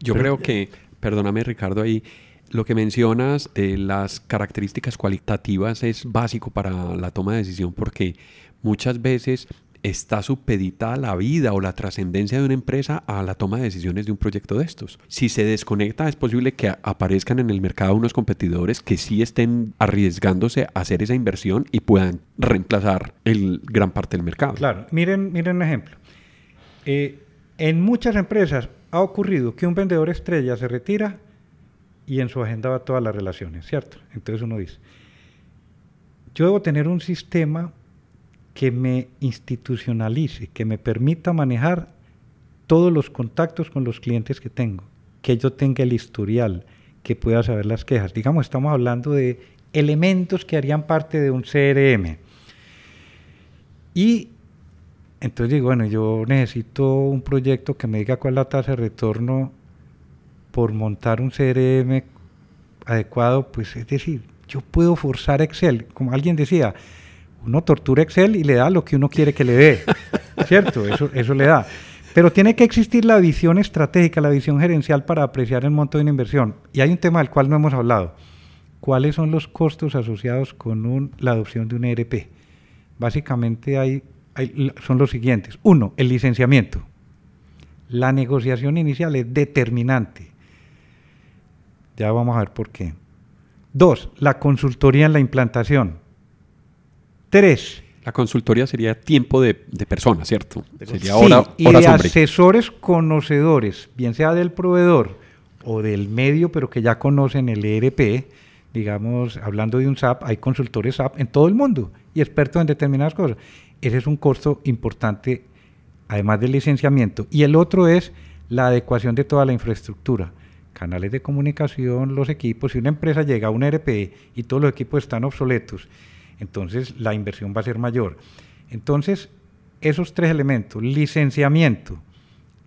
S1: Yo creo que, perdóname Ricardo, ahí lo que mencionas de las características cualitativas es básico para la toma de decisión porque muchas veces está supeditada la vida o la trascendencia de una empresa a la toma de decisiones de un proyecto de estos. Si se desconecta, es posible que aparezcan en el mercado unos competidores que sí estén arriesgándose a hacer esa inversión y puedan reemplazar el gran parte del mercado.
S3: Claro, miren, miren un ejemplo. Eh, en muchas empresas ha ocurrido que un vendedor estrella se retira y en su agenda va todas las relaciones, ¿cierto? Entonces uno dice, yo debo tener un sistema que me institucionalice, que me permita manejar todos los contactos con los clientes que tengo, que yo tenga el historial, que pueda saber las quejas. Digamos, estamos hablando de elementos que harían parte de un CRM. Y entonces digo, bueno, yo necesito un proyecto que me diga cuál es la tasa de retorno por montar un CRM adecuado, pues es decir, yo puedo forzar Excel, como alguien decía, uno tortura Excel y le da lo que uno quiere que le dé, (laughs) ¿cierto? Eso, eso le da. Pero tiene que existir la visión estratégica, la visión gerencial para apreciar el monto de una inversión. Y hay un tema del cual no hemos hablado. ¿Cuáles son los costos asociados con la adopción de un ERP? Básicamente hay, son los siguientes. Uno, el licenciamiento. La negociación inicial es determinante. Ya vamos a ver por qué. Dos, la consultoría en la implantación. Tres.
S1: La consultoría sería tiempo de, de persona, ¿cierto?
S3: Sería hora, y de asesores conocedores, bien sea del proveedor o del medio, pero que ya conocen el ERP, digamos, hablando de un SAP, hay consultores SAP en todo el mundo y expertos en determinadas cosas. Ese es un costo importante, además del licenciamiento. Y el otro es la adecuación de toda la infraestructura canales de comunicación, los equipos. Si una empresa llega a un ERP y todos los equipos están obsoletos entonces la inversión va a ser mayor. Entonces, esos tres elementos, licenciamiento,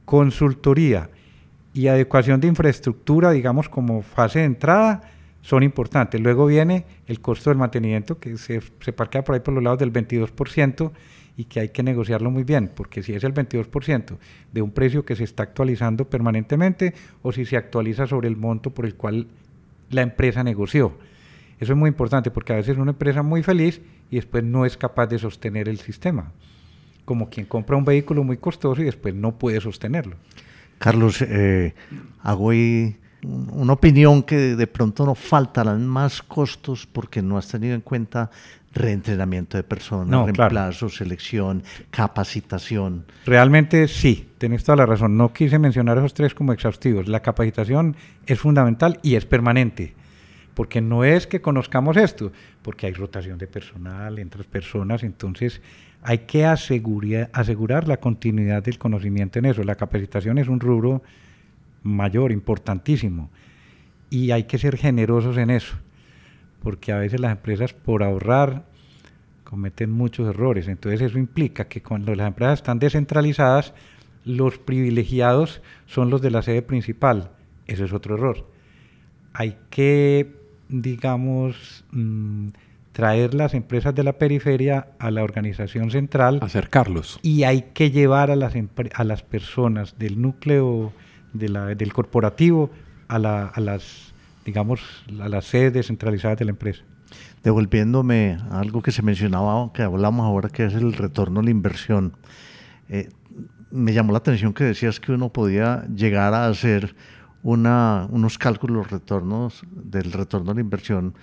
S3: consultoría y adecuación de infraestructura, digamos como fase de entrada, son importantes. Luego viene el costo del mantenimiento, que se, se parquea por ahí por los lados del 22% y que hay que negociarlo muy bien, porque si es el 22% de un precio que se está actualizando permanentemente o si se actualiza sobre el monto por el cual la empresa negoció. Eso es muy importante porque a veces una empresa muy feliz y después no es capaz de sostener el sistema, como quien compra un vehículo muy costoso y después no puede sostenerlo.
S2: Carlos, eh, hago ahí una opinión que de pronto no faltarán más costos porque no has tenido en cuenta reentrenamiento de personas, reemplazo, selección, capacitación.
S3: Realmente sí, tienes toda la razón. No quise mencionar esos tres como exhaustivos. La capacitación es fundamental y es permanente porque no es que conozcamos esto, porque hay rotación de personal entre personas, entonces hay que asegurar la continuidad del conocimiento en eso. La capacitación es un rubro mayor, importantísimo, y hay que ser generosos en eso, porque a veces las empresas por ahorrar cometen muchos errores. Entonces eso implica que cuando las empresas están descentralizadas, los privilegiados son los de la sede principal. Eso es otro error. Hay que, digamos, mm, traer las empresas de la periferia a la organización central.
S1: Acercarlos.
S3: Y hay que llevar a las, a las personas del núcleo de la, del corporativo a, la, a, las, digamos, a las sedes descentralizadas de la empresa.
S2: Devolviéndome a algo que se mencionaba, que hablamos ahora, que es el retorno a la inversión. Eh, me llamó la atención que decías que uno podía llegar a hacer una, unos cálculos retornos del retorno a la inversión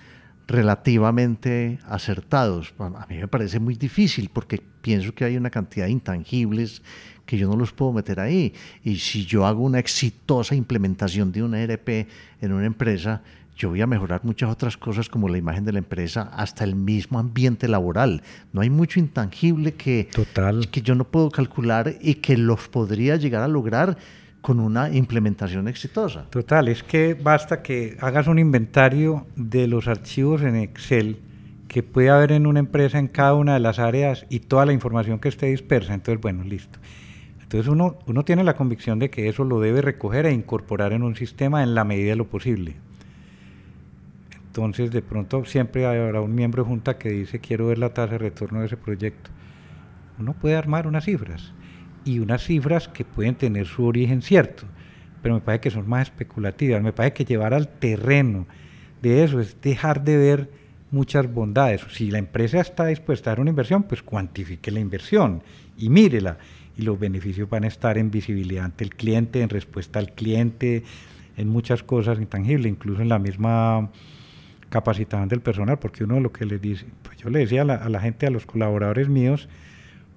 S2: relativamente acertados. A mí me parece muy difícil porque pienso que hay una cantidad de intangibles que yo no los puedo meter ahí. Y si yo hago una exitosa implementación de una ERP en una empresa, yo voy a mejorar muchas otras cosas como la imagen de la empresa, hasta el mismo ambiente laboral. No hay mucho intangible que, que yo no puedo calcular y que los podría llegar a lograr con una implementación exitosa.
S3: Total, es que basta que hagas un inventario de los archivos en Excel que puede haber en una empresa en cada una de las áreas y toda la información que esté dispersa. Entonces, bueno, listo. Entonces uno, uno tiene la convicción de que eso lo debe recoger e incorporar en un sistema en la medida de lo posible. Entonces, de pronto siempre habrá un miembro de junta que dice quiero ver la tasa de retorno de ese proyecto. Uno puede armar unas cifras y unas cifras que pueden tener su origen cierto, pero me parece que son más especulativas, me parece que llevar al terreno de eso es dejar de ver muchas bondades. Si la empresa está dispuesta a dar una inversión, pues cuantifique la inversión y mírela. Y los beneficios van a estar en visibilidad ante el cliente, en respuesta al cliente, en muchas cosas intangibles, incluso en la misma capacitación del personal, porque uno lo que le dice, pues yo le decía a la, a la gente, a los colaboradores míos,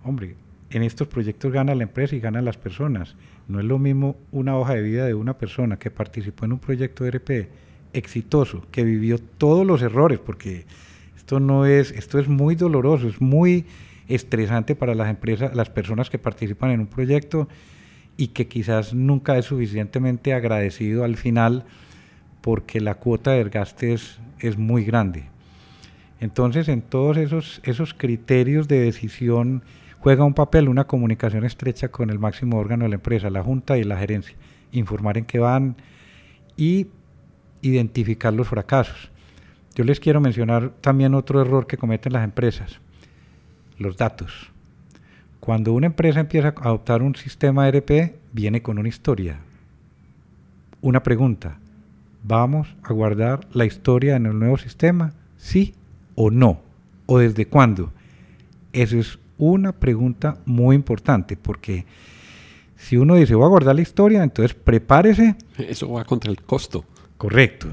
S3: hombre, en estos proyectos gana la empresa y ganan las personas. No es lo mismo una hoja de vida de una persona que participó en un proyecto de RP exitoso, que vivió todos los errores, porque esto no es, esto es muy doloroso, es muy estresante para las empresas, las personas que participan en un proyecto y que quizás nunca es suficientemente agradecido al final porque la cuota de desgaste es, es muy grande. Entonces, en todos esos, esos criterios de decisión juega un papel una comunicación estrecha con el máximo órgano de la empresa, la junta y la gerencia, informar en qué van y identificar los fracasos. Yo les quiero mencionar también otro error que cometen las empresas, los datos. Cuando una empresa empieza a adoptar un sistema ERP, viene con una historia. Una pregunta, ¿vamos a guardar la historia en el nuevo sistema? ¿Sí o no? ¿O desde cuándo? Eso es una pregunta muy importante, porque si uno dice, voy a guardar la historia, entonces prepárese.
S1: Eso va contra el costo.
S3: Correcto.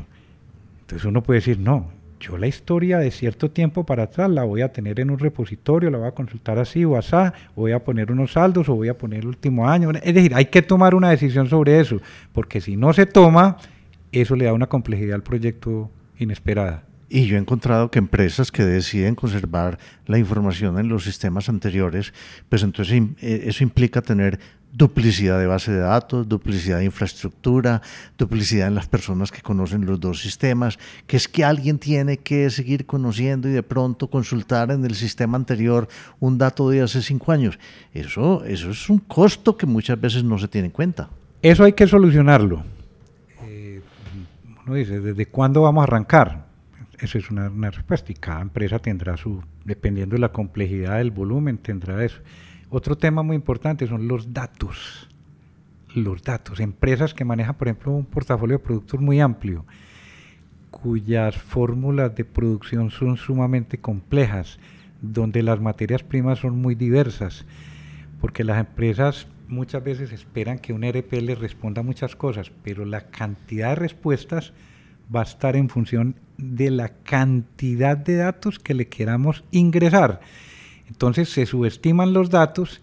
S3: Entonces uno puede decir, no, yo la historia de cierto tiempo para atrás la voy a tener en un repositorio, la voy a consultar así o así, voy a poner unos saldos o voy a poner el último año. Es decir, hay que tomar una decisión sobre eso, porque si no se toma, eso le da una complejidad al proyecto inesperada.
S2: Y yo he encontrado que empresas que deciden conservar la información en los sistemas anteriores, pues entonces eh, eso implica tener duplicidad de base de datos, duplicidad de infraestructura, duplicidad en las personas que conocen los dos sistemas, que es que alguien tiene que seguir conociendo y de pronto consultar en el sistema anterior un dato de hace cinco años. Eso, eso es un costo que muchas veces no se tiene en cuenta.
S3: Eso hay que solucionarlo. Eh, uno dice, ¿desde cuándo vamos a arrancar? Esa es una, respuesta y cada empresa tendrá su, dependiendo de la complejidad del volumen, tendrá eso. Otro tema muy importante son los datos. Los datos. Empresas que manejan, por ejemplo, un portafolio de productos muy amplio, cuyas fórmulas de producción son sumamente complejas, donde las materias primas son muy diversas, porque las empresas muchas veces esperan que un ERP les responda muchas cosas, pero la cantidad de respuestas va a estar en función de la cantidad de datos que le queramos ingresar. Entonces se subestiman los datos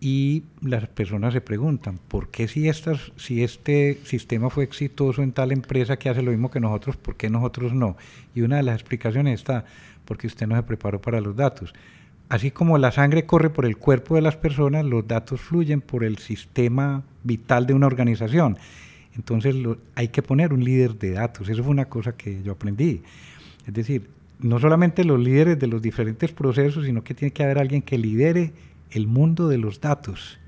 S3: y las personas se preguntan, ¿por qué si, estas, si este sistema fue exitoso en tal empresa que hace lo mismo que nosotros, por qué nosotros no? Y una de las explicaciones está, porque usted no se preparó para los datos. así como la sangre corre por el cuerpo de las personas, los datos fluyen por el sistema vital de una organización. Entonces hay que poner un líder de datos. Eso fue una cosa que yo aprendí. Es decir, no solamente los líderes de los diferentes procesos, sino que tiene que haber alguien que lidere el mundo de los datos.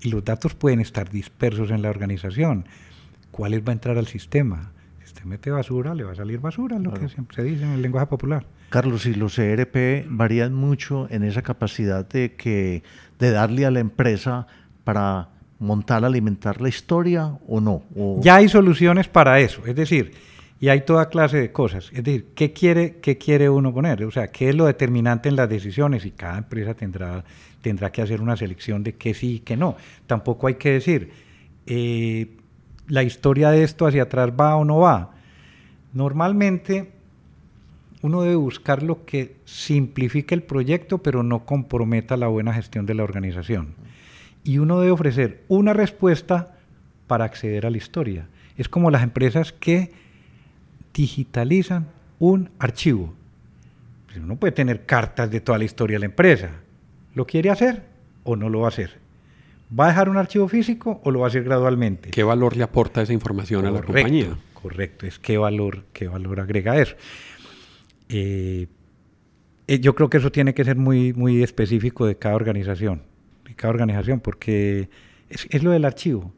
S3: Y los datos pueden estar dispersos en la organización. ¿Cuál va a entrar al sistema? Si usted mete basura, le va a salir basura, lo que siempre se dice en el lenguaje popular.
S2: Carlos, y los ERP varían mucho en esa capacidad de que de darle a la empresa para montar, alimentar la historia o no.
S3: Ya hay soluciones para eso, es decir, y hay toda clase de cosas. Es decir, ¿qué quiere, qué quiere uno poner? O sea, ¿qué es lo determinante en las decisiones? Y cada empresa tendrá, tendrá que hacer una selección de qué sí y qué no. Tampoco hay que decir, eh, la historia de esto hacia atrás va o no va. Normalmente uno debe buscar lo que simplifique el proyecto, pero no comprometa la buena gestión de la organización. Y uno debe ofrecer una respuesta para acceder a la historia. Es como las empresas que digitalizan un archivo. Pero uno puede tener cartas de toda la historia de la empresa. ¿Lo quiere hacer o no lo va a hacer? ¿Va a dejar un archivo físico o lo va a hacer gradualmente?
S1: ¿Qué valor le aporta esa información a la compañía?
S3: Correcto, es qué valor, qué valor agrega eso. Eh, eh, yo creo que eso tiene que ser muy, muy específico de cada organización, cada organización, porque es, es lo del archivo.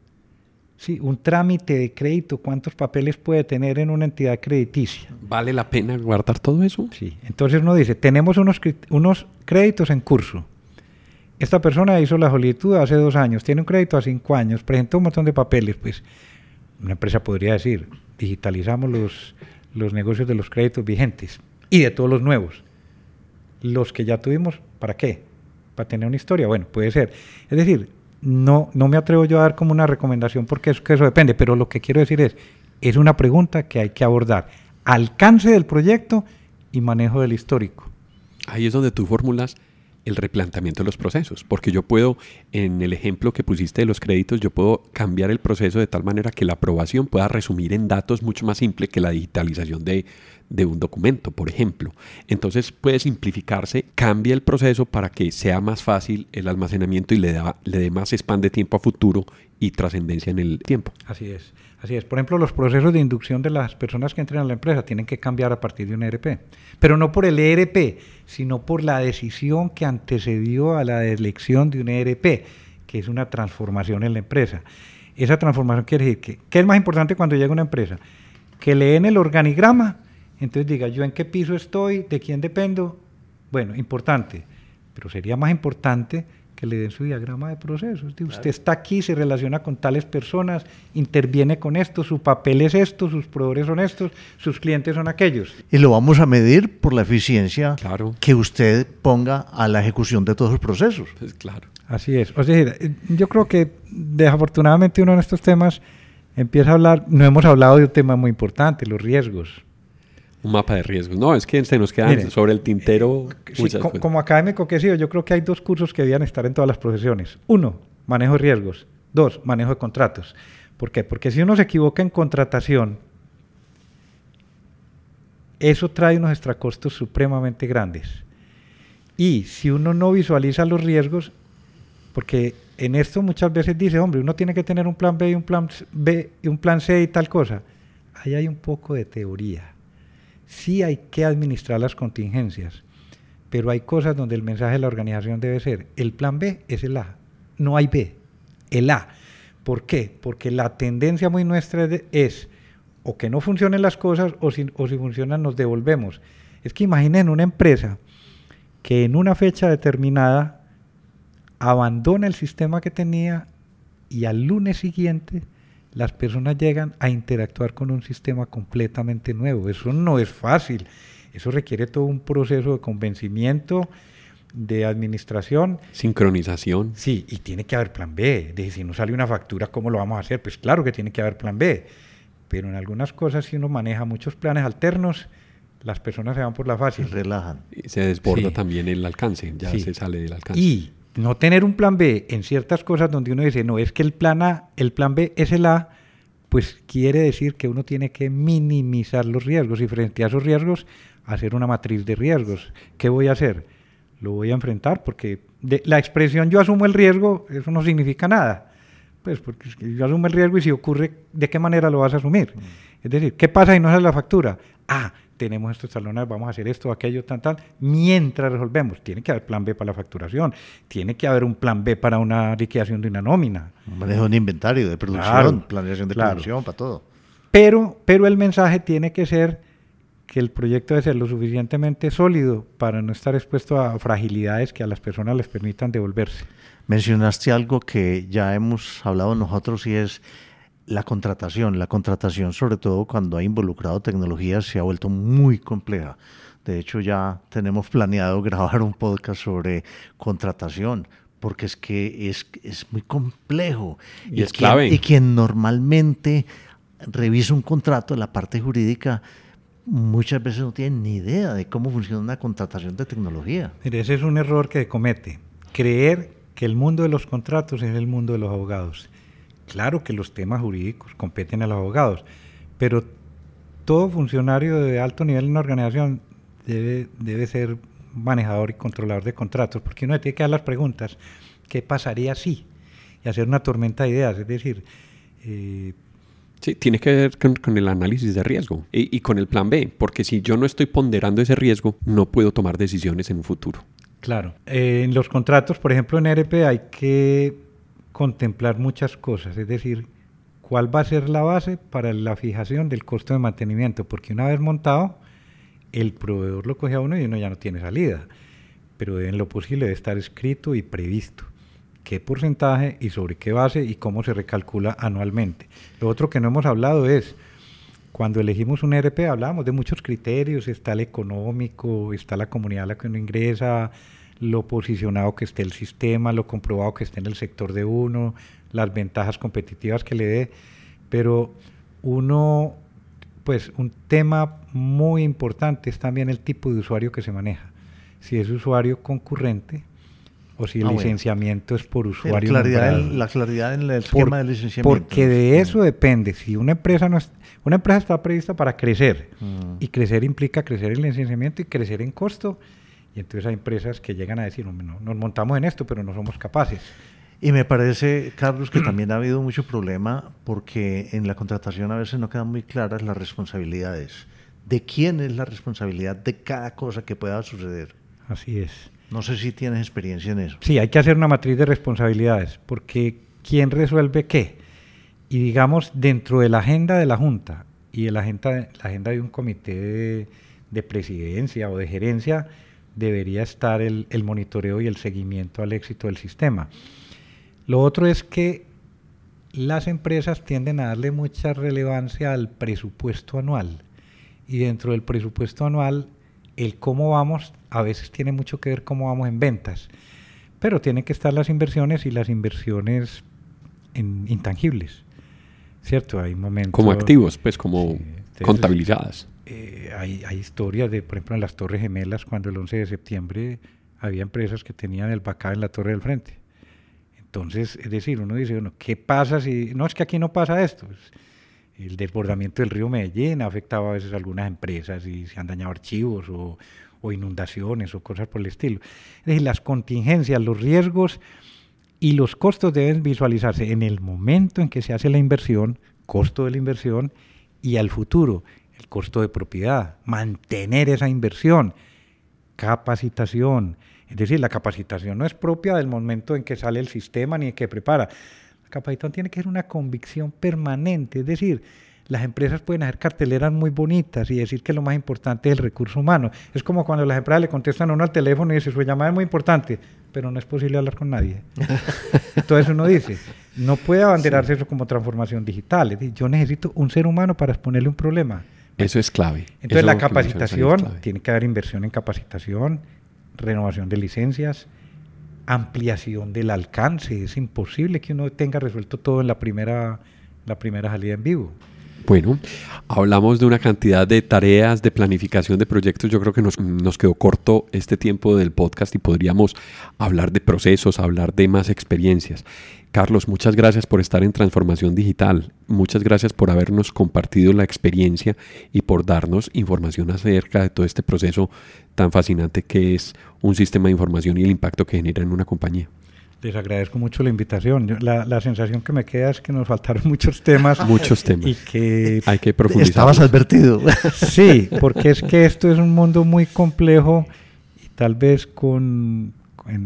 S3: Sí, un trámite de crédito, ¿cuántos papeles puede tener en una entidad crediticia?
S1: ¿Vale la pena guardar todo eso?
S3: Sí, entonces uno dice, tenemos unos, unos créditos en curso. Esta persona hizo la solicitud hace dos años, tiene un crédito a cinco años, presentó un montón de papeles, pues una empresa podría decir, digitalizamos los, los negocios de los créditos vigentes y de todos los nuevos. Los que ya tuvimos, ¿para qué? ¿Para tener una historia? Bueno, puede ser. Es decir, no, no me atrevo yo a dar como una recomendación porque es eso depende, pero lo que quiero decir es, es una pregunta que hay que abordar. Alcance del proyecto y manejo del histórico.
S1: Ahí es donde tú formulas el replanteamiento de los procesos, porque yo puedo, en el ejemplo que pusiste de los créditos, yo puedo cambiar el proceso de tal manera que la aprobación pueda resumir en datos mucho más simple que la digitalización de, de un documento, por ejemplo. Entonces puede simplificarse, cambia el proceso para que sea más fácil el almacenamiento y le, da, le dé más span de tiempo a futuro y trascendencia en el tiempo.
S3: Así es. Así es. Por ejemplo, los procesos de inducción de las personas que entran a la empresa tienen que cambiar a partir de un ERP. Pero no por el ERP, sino por la decisión que antecedió a la elección de un ERP, que es una transformación en la empresa. Esa transformación quiere decir que, ¿qué es más importante cuando llega una empresa? Que leen el organigrama entonces diga, ¿yo en qué piso estoy? ¿De quién dependo? Bueno, importante, pero sería más importante que le den su diagrama de procesos. Usted está aquí, se relaciona con tales personas, interviene con esto, su papel es esto, sus proveedores son estos, sus clientes son aquellos.
S2: Y lo vamos a medir por la eficiencia que usted ponga a la ejecución de todos los procesos.
S1: Pues claro.
S3: Así es. O sea, yo creo que desafortunadamente uno de estos temas empieza a hablar, no hemos hablado de un tema muy importante, los riesgos.
S1: Un mapa de riesgos. No, es que se nos quedan sobre el tintero.
S3: como académico que he sido, yo creo que hay dos cursos que debían estar en todas las profesiones. Uno, manejo de riesgos. Dos, manejo de contratos. ¿Por qué? Porque si uno se equivoca en contratación, eso trae unos extracostos supremamente grandes. Y si uno no visualiza los riesgos, porque en esto muchas veces dice, hombre, uno tiene que tener un plan B y un plan B y un plan C y tal cosa. Ahí hay un poco de teoría sí hay que administrar las contingencias, pero hay cosas donde el mensaje de la organización debe ser, el plan B es el A, no hay B, el A. ¿Por qué? Porque la tendencia muy nuestra es o que no funcionen las cosas o si, funcionan nos devolvemos. Es que imaginen una empresa que en una fecha determinada abandona el sistema que tenía y al lunes siguiente las personas llegan a interactuar con un sistema completamente nuevo. Eso no es fácil. Eso requiere todo un proceso de convencimiento, de administración.
S1: Sincronización.
S3: Sí, y tiene que haber plan B. De si no sale una factura, ¿cómo lo vamos a hacer? Pues claro que tiene que haber plan B. Pero en algunas cosas, si uno maneja muchos planes alternos, las personas se van por la fácil.
S2: Se relajan.
S1: Y se desborda también el alcance, ya se sale del alcance.
S3: Y no tener un plan B en ciertas cosas donde uno dice, no, es que el plan A, el plan B es el A, pues quiere decir que uno tiene que minimizar los riesgos y frente a esos riesgos hacer una matriz de riesgos. ¿Qué voy a hacer? lo voy a enfrentar porque la expresión yo asumo el riesgo, eso no significa nada. Pues porque yo asumo el riesgo y si ocurre, ¿de qué manera lo vas a asumir? Mm. Es decir, ¿qué pasa si no sale la factura? Ah, tenemos estos talones, vamos a hacer esto, aquello, tal, tal, mientras resolvemos. Tiene que haber plan B para la facturación, tiene que haber un plan B para una liquidación de una nómina.
S2: Un manejo de inventario, de producción, planeación de producción, para todo.
S3: Pero, pero el mensaje tiene que ser que el proyecto debe ser lo suficientemente sólido para no estar expuesto a fragilidades que a las personas les permitan devolverse.
S2: Mencionaste algo que ya hemos hablado nosotros y es la contratación. La contratación, sobre todo cuando ha involucrado tecnología, se ha vuelto muy compleja. De hecho, ya tenemos planeado (laughs) grabar un podcast sobre contratación, porque es que es, es muy complejo.
S1: Y, es clave.
S2: y quien normalmente revisa un contrato, la parte jurídica, muchas veces no tienen ni idea de cómo funciona una contratación de tecnología.
S3: Mire, ese es un error que comete. Creer que el mundo de los contratos es el mundo de los abogados. Claro que los temas jurídicos competen a los abogados, pero todo funcionario de alto nivel en una organización debe, debe ser manejador y controlador de contratos, porque uno tiene que dar las preguntas, ¿qué pasaría si? Y hacer una tormenta de ideas, es decir,
S1: eh, Sí, tiene que ver con, el análisis de riesgo y, con el plan B, porque si yo no estoy ponderando ese riesgo, no puedo tomar decisiones en un futuro.
S3: Claro. Eh, en los contratos, por ejemplo, en ERP hay que contemplar muchas cosas, es decir, cuál va a ser la base para la fijación del costo de mantenimiento, porque una vez montado, el proveedor lo coge a uno y uno ya no tiene salida, pero en lo posible debe estar escrito y previsto qué porcentaje y sobre qué base y cómo se recalcula anualmente. Lo otro que no hemos hablado es, cuando elegimos un ERP hablamos de muchos criterios, está el económico, está la comunidad a la que uno ingresa, lo posicionado que esté el sistema, lo comprobado que esté en el sector de uno, las ventajas competitivas que le dé, pero uno, pues un tema muy importante es también el tipo de usuario que se maneja. Si es usuario concurrente, o si el ah, licenciamiento es por usuario.
S2: La claridad, en, la claridad en el esquema de licenciamiento.
S3: Porque de eso depende. Si una empresa no es, una empresa está prevista para crecer mm. y crecer implica crecer en licenciamiento y crecer en costo. Y entonces hay empresas que llegan a decir, no, nos montamos en esto, pero no somos capaces.
S2: Y me parece, Carlos, que (clears throat) también ha habido mucho problema porque en la contratación a veces no quedan muy claras las responsabilidades. ¿De quién es la responsabilidad de cada cosa que pueda suceder?
S3: Así es.
S2: No sé si tienes experiencia en eso.
S3: Sí, hay que hacer una matriz de responsabilidades, porque ¿quién resuelve qué? Y digamos, dentro de la agenda de la Junta y de la agenda, la agenda de un comité de, presidencia o de gerencia, debería estar el, el monitoreo y el seguimiento al éxito del sistema. Lo otro es que las empresas tienden a darle mucha relevancia al presupuesto anual y dentro del presupuesto anual el cómo vamos a veces tiene mucho que ver cómo vamos en ventas, pero tienen que estar las inversiones y las inversiones en intangibles, ¿cierto? Hay momentos...
S1: Como activos, pues como contabilizadas.
S3: Eh, hay, historias de, por ejemplo, en las Torres Gemelas, cuando el 11 de septiembre había empresas que tenían el bacá en la torre del frente. Entonces, es decir, uno dice, bueno, ¿qué pasa si... No, es que aquí no pasa esto. el desbordamiento del río Medellín ha afectado a veces a algunas empresas y se han dañado archivos o, o inundaciones o cosas por el estilo. Es decir, las contingencias, los riesgos y los costos deben visualizarse en el momento en que se hace la inversión, costo de la inversión, y al futuro, costo de propiedad, mantener esa inversión, capacitación. Es decir, la capacitación no es propia del momento en que sale el sistema ni en que prepara. La capacitación tiene que ser una convicción permanente, es decir, las empresas pueden hacer carteleras muy bonitas y decir que lo más importante es el recurso humano. Es como cuando las empresas le contestan a uno al teléfono y dicen, su llamada es muy importante, pero no es posible hablar con nadie. (laughs) Entonces uno dice, no puede abanderarse eso como transformación digital. yo necesito un ser humano para exponerle un problema.
S1: Eso es clave.
S3: Entonces la capacitación, tiene que haber inversión en capacitación, renovación de licencias, ampliación del alcance. Es imposible que uno tenga resuelto todo en la primera, la primera salida en vivo.
S1: Bueno, hablamos de una cantidad de tareas, de planificación de proyectos. Yo creo que nos, nos, quedó corto este tiempo del podcast y podríamos hablar de procesos, hablar de más experiencias. Carlos, muchas gracias por estar en Transformación Digital. Muchas gracias por habernos compartido la experiencia y por darnos información acerca de todo este proceso tan fascinante que es un sistema de información y el impacto que genera en una compañía.
S3: Les agradezco mucho la invitación. la, la, sensación que me queda es que nos faltaron (laughs) muchos temas.
S1: muchos temas.
S3: Y que
S1: hay que profundizar.
S2: Estabas advertido.
S3: Sí, porque es que esto es un mundo muy complejo y tal vez con,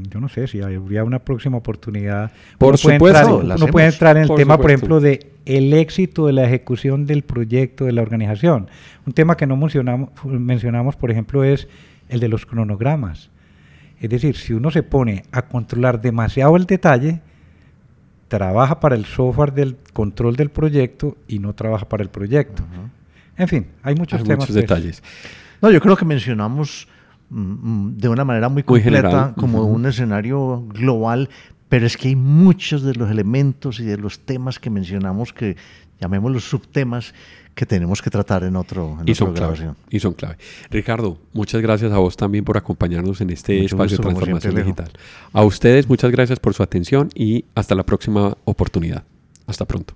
S3: yo no sé si habría una próxima oportunidad.
S1: Por
S3: uno
S1: supuesto.
S3: Puede entrar, uno puede entrar en el
S1: por
S3: tema, por ejemplo, de el éxito de la ejecución del proyecto de la organización. Un tema que no mencionamos, mencionamos, por ejemplo, es el de los cronogramas. Es decir, si uno se pone a controlar demasiado el detalle, trabaja para el software del control del proyecto y no trabaja para el proyecto. Uh -huh. En fin, hay muchos
S1: hay
S3: temas.
S1: Muchos detalles.
S2: No, yo creo que mencionamos de una manera muy completa, muy como uh -huh. un escenario global, pero es que hay muchos de los elementos y de los temas que mencionamos que llamémoslos subtemas que tenemos que tratar en otro en
S1: y,
S2: otra
S1: son
S2: grabación.
S1: clave, y son clave. Ricardo, muchas gracias a vos también por acompañarnos en este
S2: Mucho
S1: espacio
S2: gusto,
S1: de transformación
S2: siempre,
S1: digital. A ustedes, muchas gracias por su atención y hasta la próxima oportunidad. Hasta pronto.